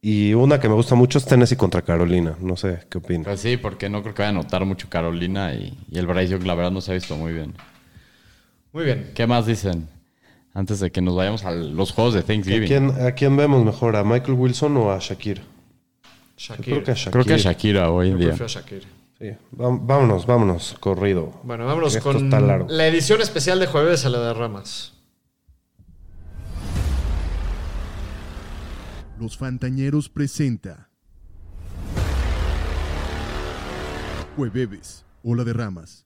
Y una que me gusta mucho es Tennessee contra Carolina. No sé qué opinas. Pues sí, porque no creo que vaya a notar mucho Carolina y, y el Bryce Young, la verdad, no se ha visto muy bien. Muy bien. ¿Qué más dicen? Antes de que nos vayamos a los juegos de ¿A Thanksgiving. quién, ¿A quién vemos mejor? ¿A Michael Wilson o a Shakir? Yo Shakir. creo que a Shakir. Creo que a Shakira hoy Yo en día. prefiero a Shakir. Sí. Vámonos, vámonos, corrido. Bueno, vámonos Esto con la edición especial de jueves a la de Ramas. Los Fantañeros presenta. Jueves, Ola de Ramas.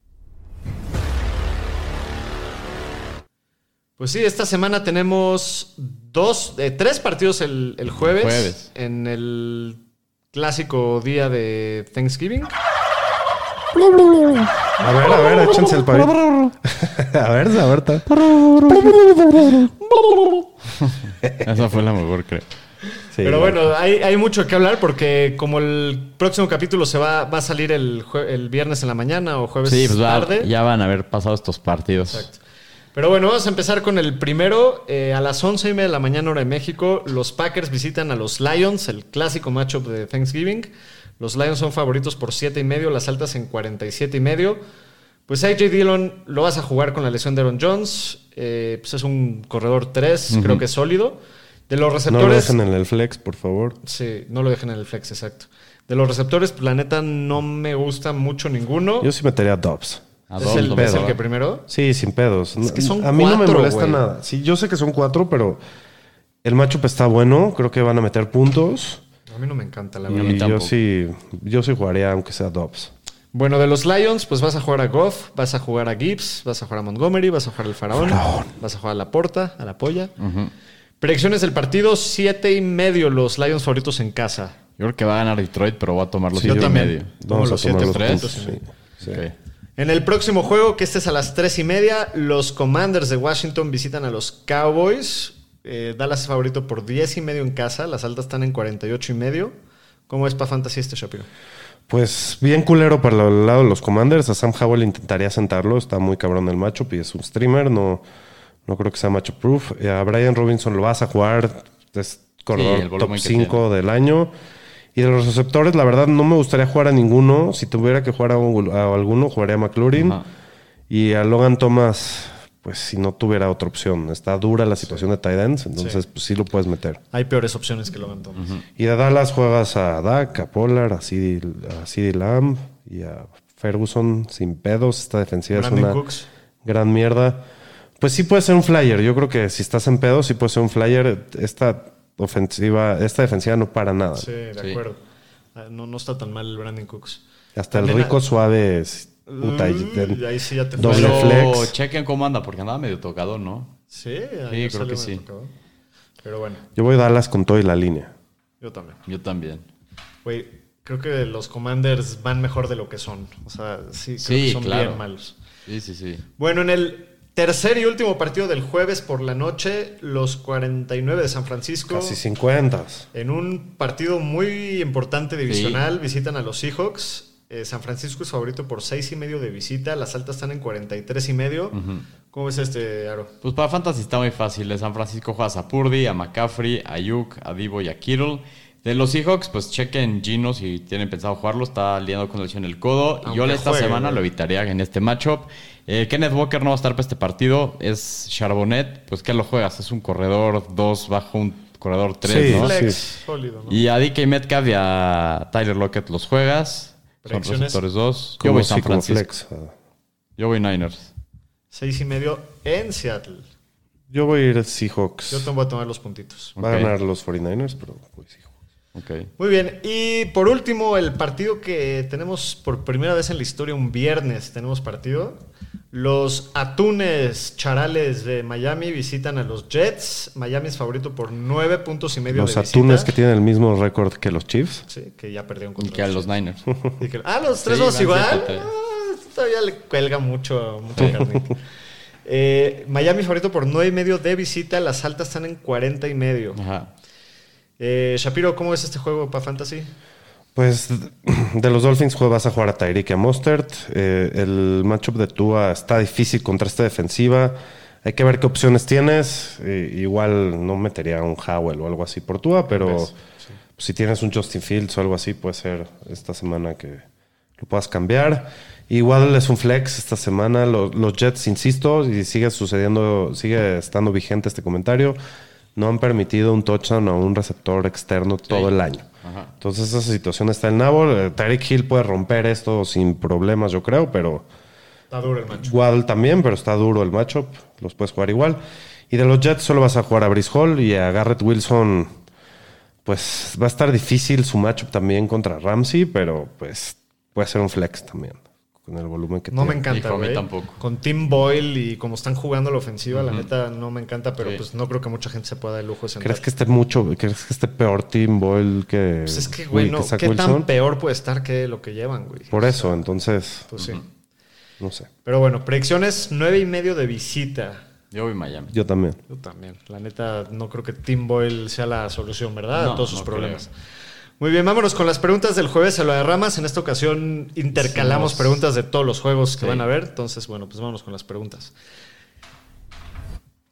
Pues sí, esta semana tenemos dos, eh, tres partidos el, el jueves, Jueves. En el clásico día de Thanksgiving. A ver, a ver, échense el pavito. a ver, a ver. Esa fue la mejor, creo. Sí, Pero bueno, hay, hay mucho que hablar porque como el próximo capítulo se va, va a salir el, jue- el viernes en la mañana o jueves Sí, pues va- tarde. ya van a haber pasado estos partidos. Exacto. Pero bueno, vamos a empezar con el primero. Eh, a las 11 y media de la mañana, hora de México, los Packers visitan a los Lions, el clásico matchup de Thanksgiving. Los Lions son favoritos por 7 y medio, las altas en 47 y medio. Pues AJ Dillon lo vas a jugar con la lesión de Aaron Jones. Eh, pues es un corredor 3, creo que es sólido. De los No lo receptores. dejen en el flex, por favor. Sí, no lo dejen en el flex, exacto. De los receptores, pues la neta no me gusta mucho ninguno. Yo sí metería a Dobbs. A ¿Es dos, el, es el que primero? Sí, sin pedos. Es que son a mí no me molesta nada. Sí, yo sé que son cuatro, pero el matchup está bueno. Creo que van a meter puntos. A mí no me encanta, la verdad. mí yo sí, yo sí jugaría aunque sea Dobbs. Bueno, de los Lions, pues vas a jugar a Goff, vas a jugar a Gibbs, vas a jugar a Montgomery, vas a jugar al Faraón, vas a jugar a la Porta, a la Polla. Predicciones del partido, siete y medio los Lions favoritos en casa. Yo creo que va a ganar Detroit, pero va a tomar los Sí, siete yo y medio. Vamos a los tomar siete los tres. puntos. Sí, sí. Ok. En el próximo juego, que este es a las tres y media, los Commanders de Washington visitan a los Cowboys. Eh, Dallas es favorito por 10 y medio en casa, las altas están en 48 y medio. ¿Cómo es para Fantasy este Shapiro? Pues bien culero para el lado de los Commanders. A Sam Howell intentaría sentarlo. Está muy cabrón el matchup y es un streamer. No, no creo que sea matchup proof. Eh, A Brian Robinson lo vas a jugar. Es el corredor volumen top que 5 del año. Y de los receptores, la verdad, no me gustaría jugar a ninguno. Si tuviera que jugar a, un- a alguno, jugaría a McLaurin. Y a Logan Thomas, pues si no tuviera otra opción. Está dura la situación de tight ends, entonces Sí. pues sí lo puedes meter. Hay peores opciones que Logan Thomas. Y de Dallas juegas a Dak, a Pollard, a CD, a CD Lamb y a Ferguson sin pedos. Esta defensiva Brandon es una Cooks. gran mierda. Pues sí puede ser un flyer. Yo creo que si estás en pedos, sí puede ser un flyer. Esta ofensiva, esta defensiva no para nada. Sí, de Sí. acuerdo. Ah, No, no está tan mal el Brandon Cooks. Hasta el rico a- suave es puta, ten- ahí sí ya te doble fue. Pero flex. chequen cómo anda, porque andaba medio tocado, ¿no? Sí, ayer creo salió que sí. tocado. Pero bueno, Yo voy a Dallas con todo y la línea. yo también. Yo también. Güey, creo que los Commanders van mejor de lo que son. O sea, sí, creo Sí, que son claro. bien malos. Sí, sí, sí. Bueno, en el tercer y último partido del jueves por la noche, los 49 de San Francisco, Casi 50. en un partido muy importante divisional, visitan a los Seahawks. Eh, San Francisco es favorito por 6 y medio de visita, las altas están en 43 y medio. ¿Cómo ves este, Aro? Pues para Fantasy está muy fácil. De San Francisco juegas a Purdy, a McCaffrey, a Ayuk, a Divo y a Kittle. De los Seahawks, pues chequen Gino si tienen pensado jugarlo. Está liando con lesión el codo. Aunque Yo esta juegue, semana lo evitaría en este matchup. Eh, Kenneth Walker no va a estar para este partido. Es Charbonnet. Pues ¿qué lo juegas? Es un corredor 2 bajo un corredor 3, Sí, ¿no? Flex, sí. sólido, ¿no? Y a DK Metcalf y a Tyler Lockett los juegas. Son receptores 2. Yo voy San Francisco. flex. Yo voy Niners. 6 y medio en Seattle. Yo voy a ir Seahawks. Yo te voy a tomar los puntitos. Va a ganar los 49ers, pero voy Seahawks. Muy bien, y por último, el partido que tenemos por primera vez en la historia, un viernes tenemos partido. Los Atunes Charales de Miami visitan a los Jets. Miami es favorito por nueve puntos y medio Los de atunes visita. que tienen el mismo récord que los Chiefs. Sí, que ya perdieron Y contra que a los los Niners. Y que- ah, los tres Sí, dos igual. 7-3. Ah, todavía le cuelga mucho, mucha carnita. Eh, Miami favorito por nueve y medio de visita. Las altas están en 40 y medio. Ajá. Eh, Shapiro, ¿cómo es este juego para Fantasy? Pues de los Dolphins vas a jugar a Tyreek y a Mostert. Eh, el matchup de Tua está difícil contra esta defensiva. Hay que ver qué opciones tienes. Eh, igual no metería un Howell o algo así por Tua, pero Ves, si tienes un Justin Fields o algo así, puede ser esta semana que lo puedas cambiar. Igual es un flex esta semana. Los, los Jets, insisto, y sigue sucediendo, sigue estando vigente este comentario, no han permitido un touchdown a un receptor externo todo el año. Ajá. Entonces esa situación está en Nabo. Eh, Tyreek Hill puede romper esto sin problemas, yo creo, pero Está duro el macho. Waddle también, pero está duro el matchup. Los puedes jugar igual. Y de los Jets solo vas a jugar a Brice Hall y a Garrett Wilson. Pues va a estar difícil su matchup también contra Ramsey, pero pues puede ser un flex también. Con el volumen que No me tiene. encanta, Hijo, a mí güey. tampoco. Con Tim Boyle y como están jugando la ofensiva, la neta no me encanta, pero Sí. pues no creo que mucha gente se pueda dar el lujo de sentar. ¿Crees que esté mucho? ¿Crees que esté peor Team Boyle que, Pues es que, güey, no, ¿qué Wilson? tan peor puede estar que lo que llevan, güey? Por eso, entonces, Pues sí. no sé. Pero bueno, predicciones nueve y medio de visita. Yo voy Miami. Yo también. Yo también. La neta, no creo que Tim Boyle sea la solución, ¿verdad? No, a todos sus no problemas. Muy bien, vámonos con las preguntas del jueves a lo de Ramas. En esta ocasión intercalamos preguntas de todos los juegos que Sí. van a ver. Entonces, bueno, pues vámonos con las preguntas.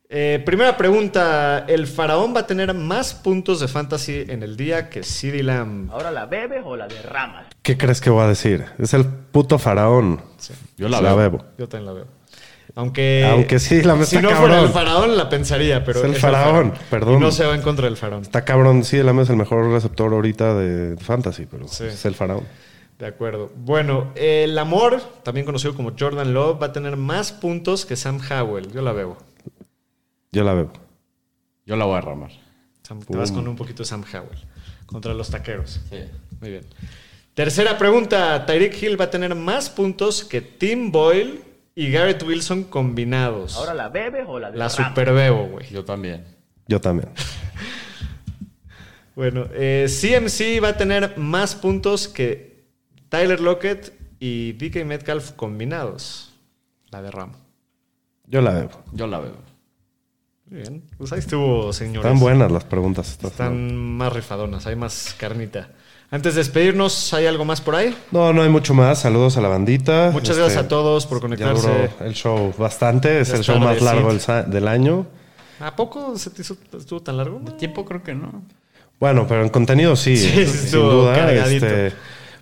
Eh, primera pregunta. ¿El faraón va a tener más puntos de fantasy en el día que CeeDee Lamb? ¿Ahora la bebes o la derramas? ¿Qué crees que voy a decir? Es el puto faraón. Yo la bebo. Yo también la veo. Aunque, Aunque sí, la si está no cabrón. fuera el faraón, la pensaría, pero Es el faraón, perdón. Y no se va en contra del faraón. Está cabrón, sí, el es el mejor receptor ahorita de fantasy, pero Sí. es el faraón. De acuerdo. Bueno, el amor, también conocido como Jordan Love, va a tener más puntos que Sam Howell. Yo la veo. Yo la veo. Yo la voy a ramar. Sam- te vas con un poquito de Sam Howell contra los taqueros. Sí. Muy bien. Tercera pregunta. Tyreek Hill va a tener más puntos que Tim Boyle y Garrett Wilson combinados. ¿Ahora la bebes o la la derramas? superbebo, güey. Yo también. Yo también. Bueno, eh, CMC va a tener más puntos que Tyler Lockett y DK Metcalf combinados. La derramo. Yo la veo. Yo la veo. Muy bien. Pues ahí estuvo, señores. Están buenas las preguntas. estas, Están más rifadonas, hay más carnita. Antes de despedirnos, ¿hay algo más por ahí? No, no hay mucho más. Saludos a la bandita. Muchas Este, gracias a todos por Ya conectarse. duró el show bastante. Es Ya el show más largo del, año. ¿A poco se te hizo, estuvo tan largo? No. Tiempo creo que no. Bueno, pero en contenido sí, Sí, sin estuvo duda. cargadito. Este,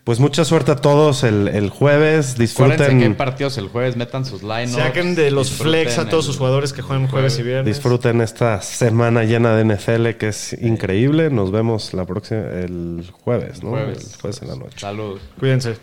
pues mucha suerte a todos el, el jueves. Acuérdense que hay Disfruten, partidos el jueves, metan sus lineups. Saquen de los flex a todos el- sus jugadores que juegan jueves y viernes. disfruten esta semana llena de NFL que es increíble. Nos vemos la próxima el jueves, ¿no? Jueves. El jueves en la noche. Salud. Cuídense.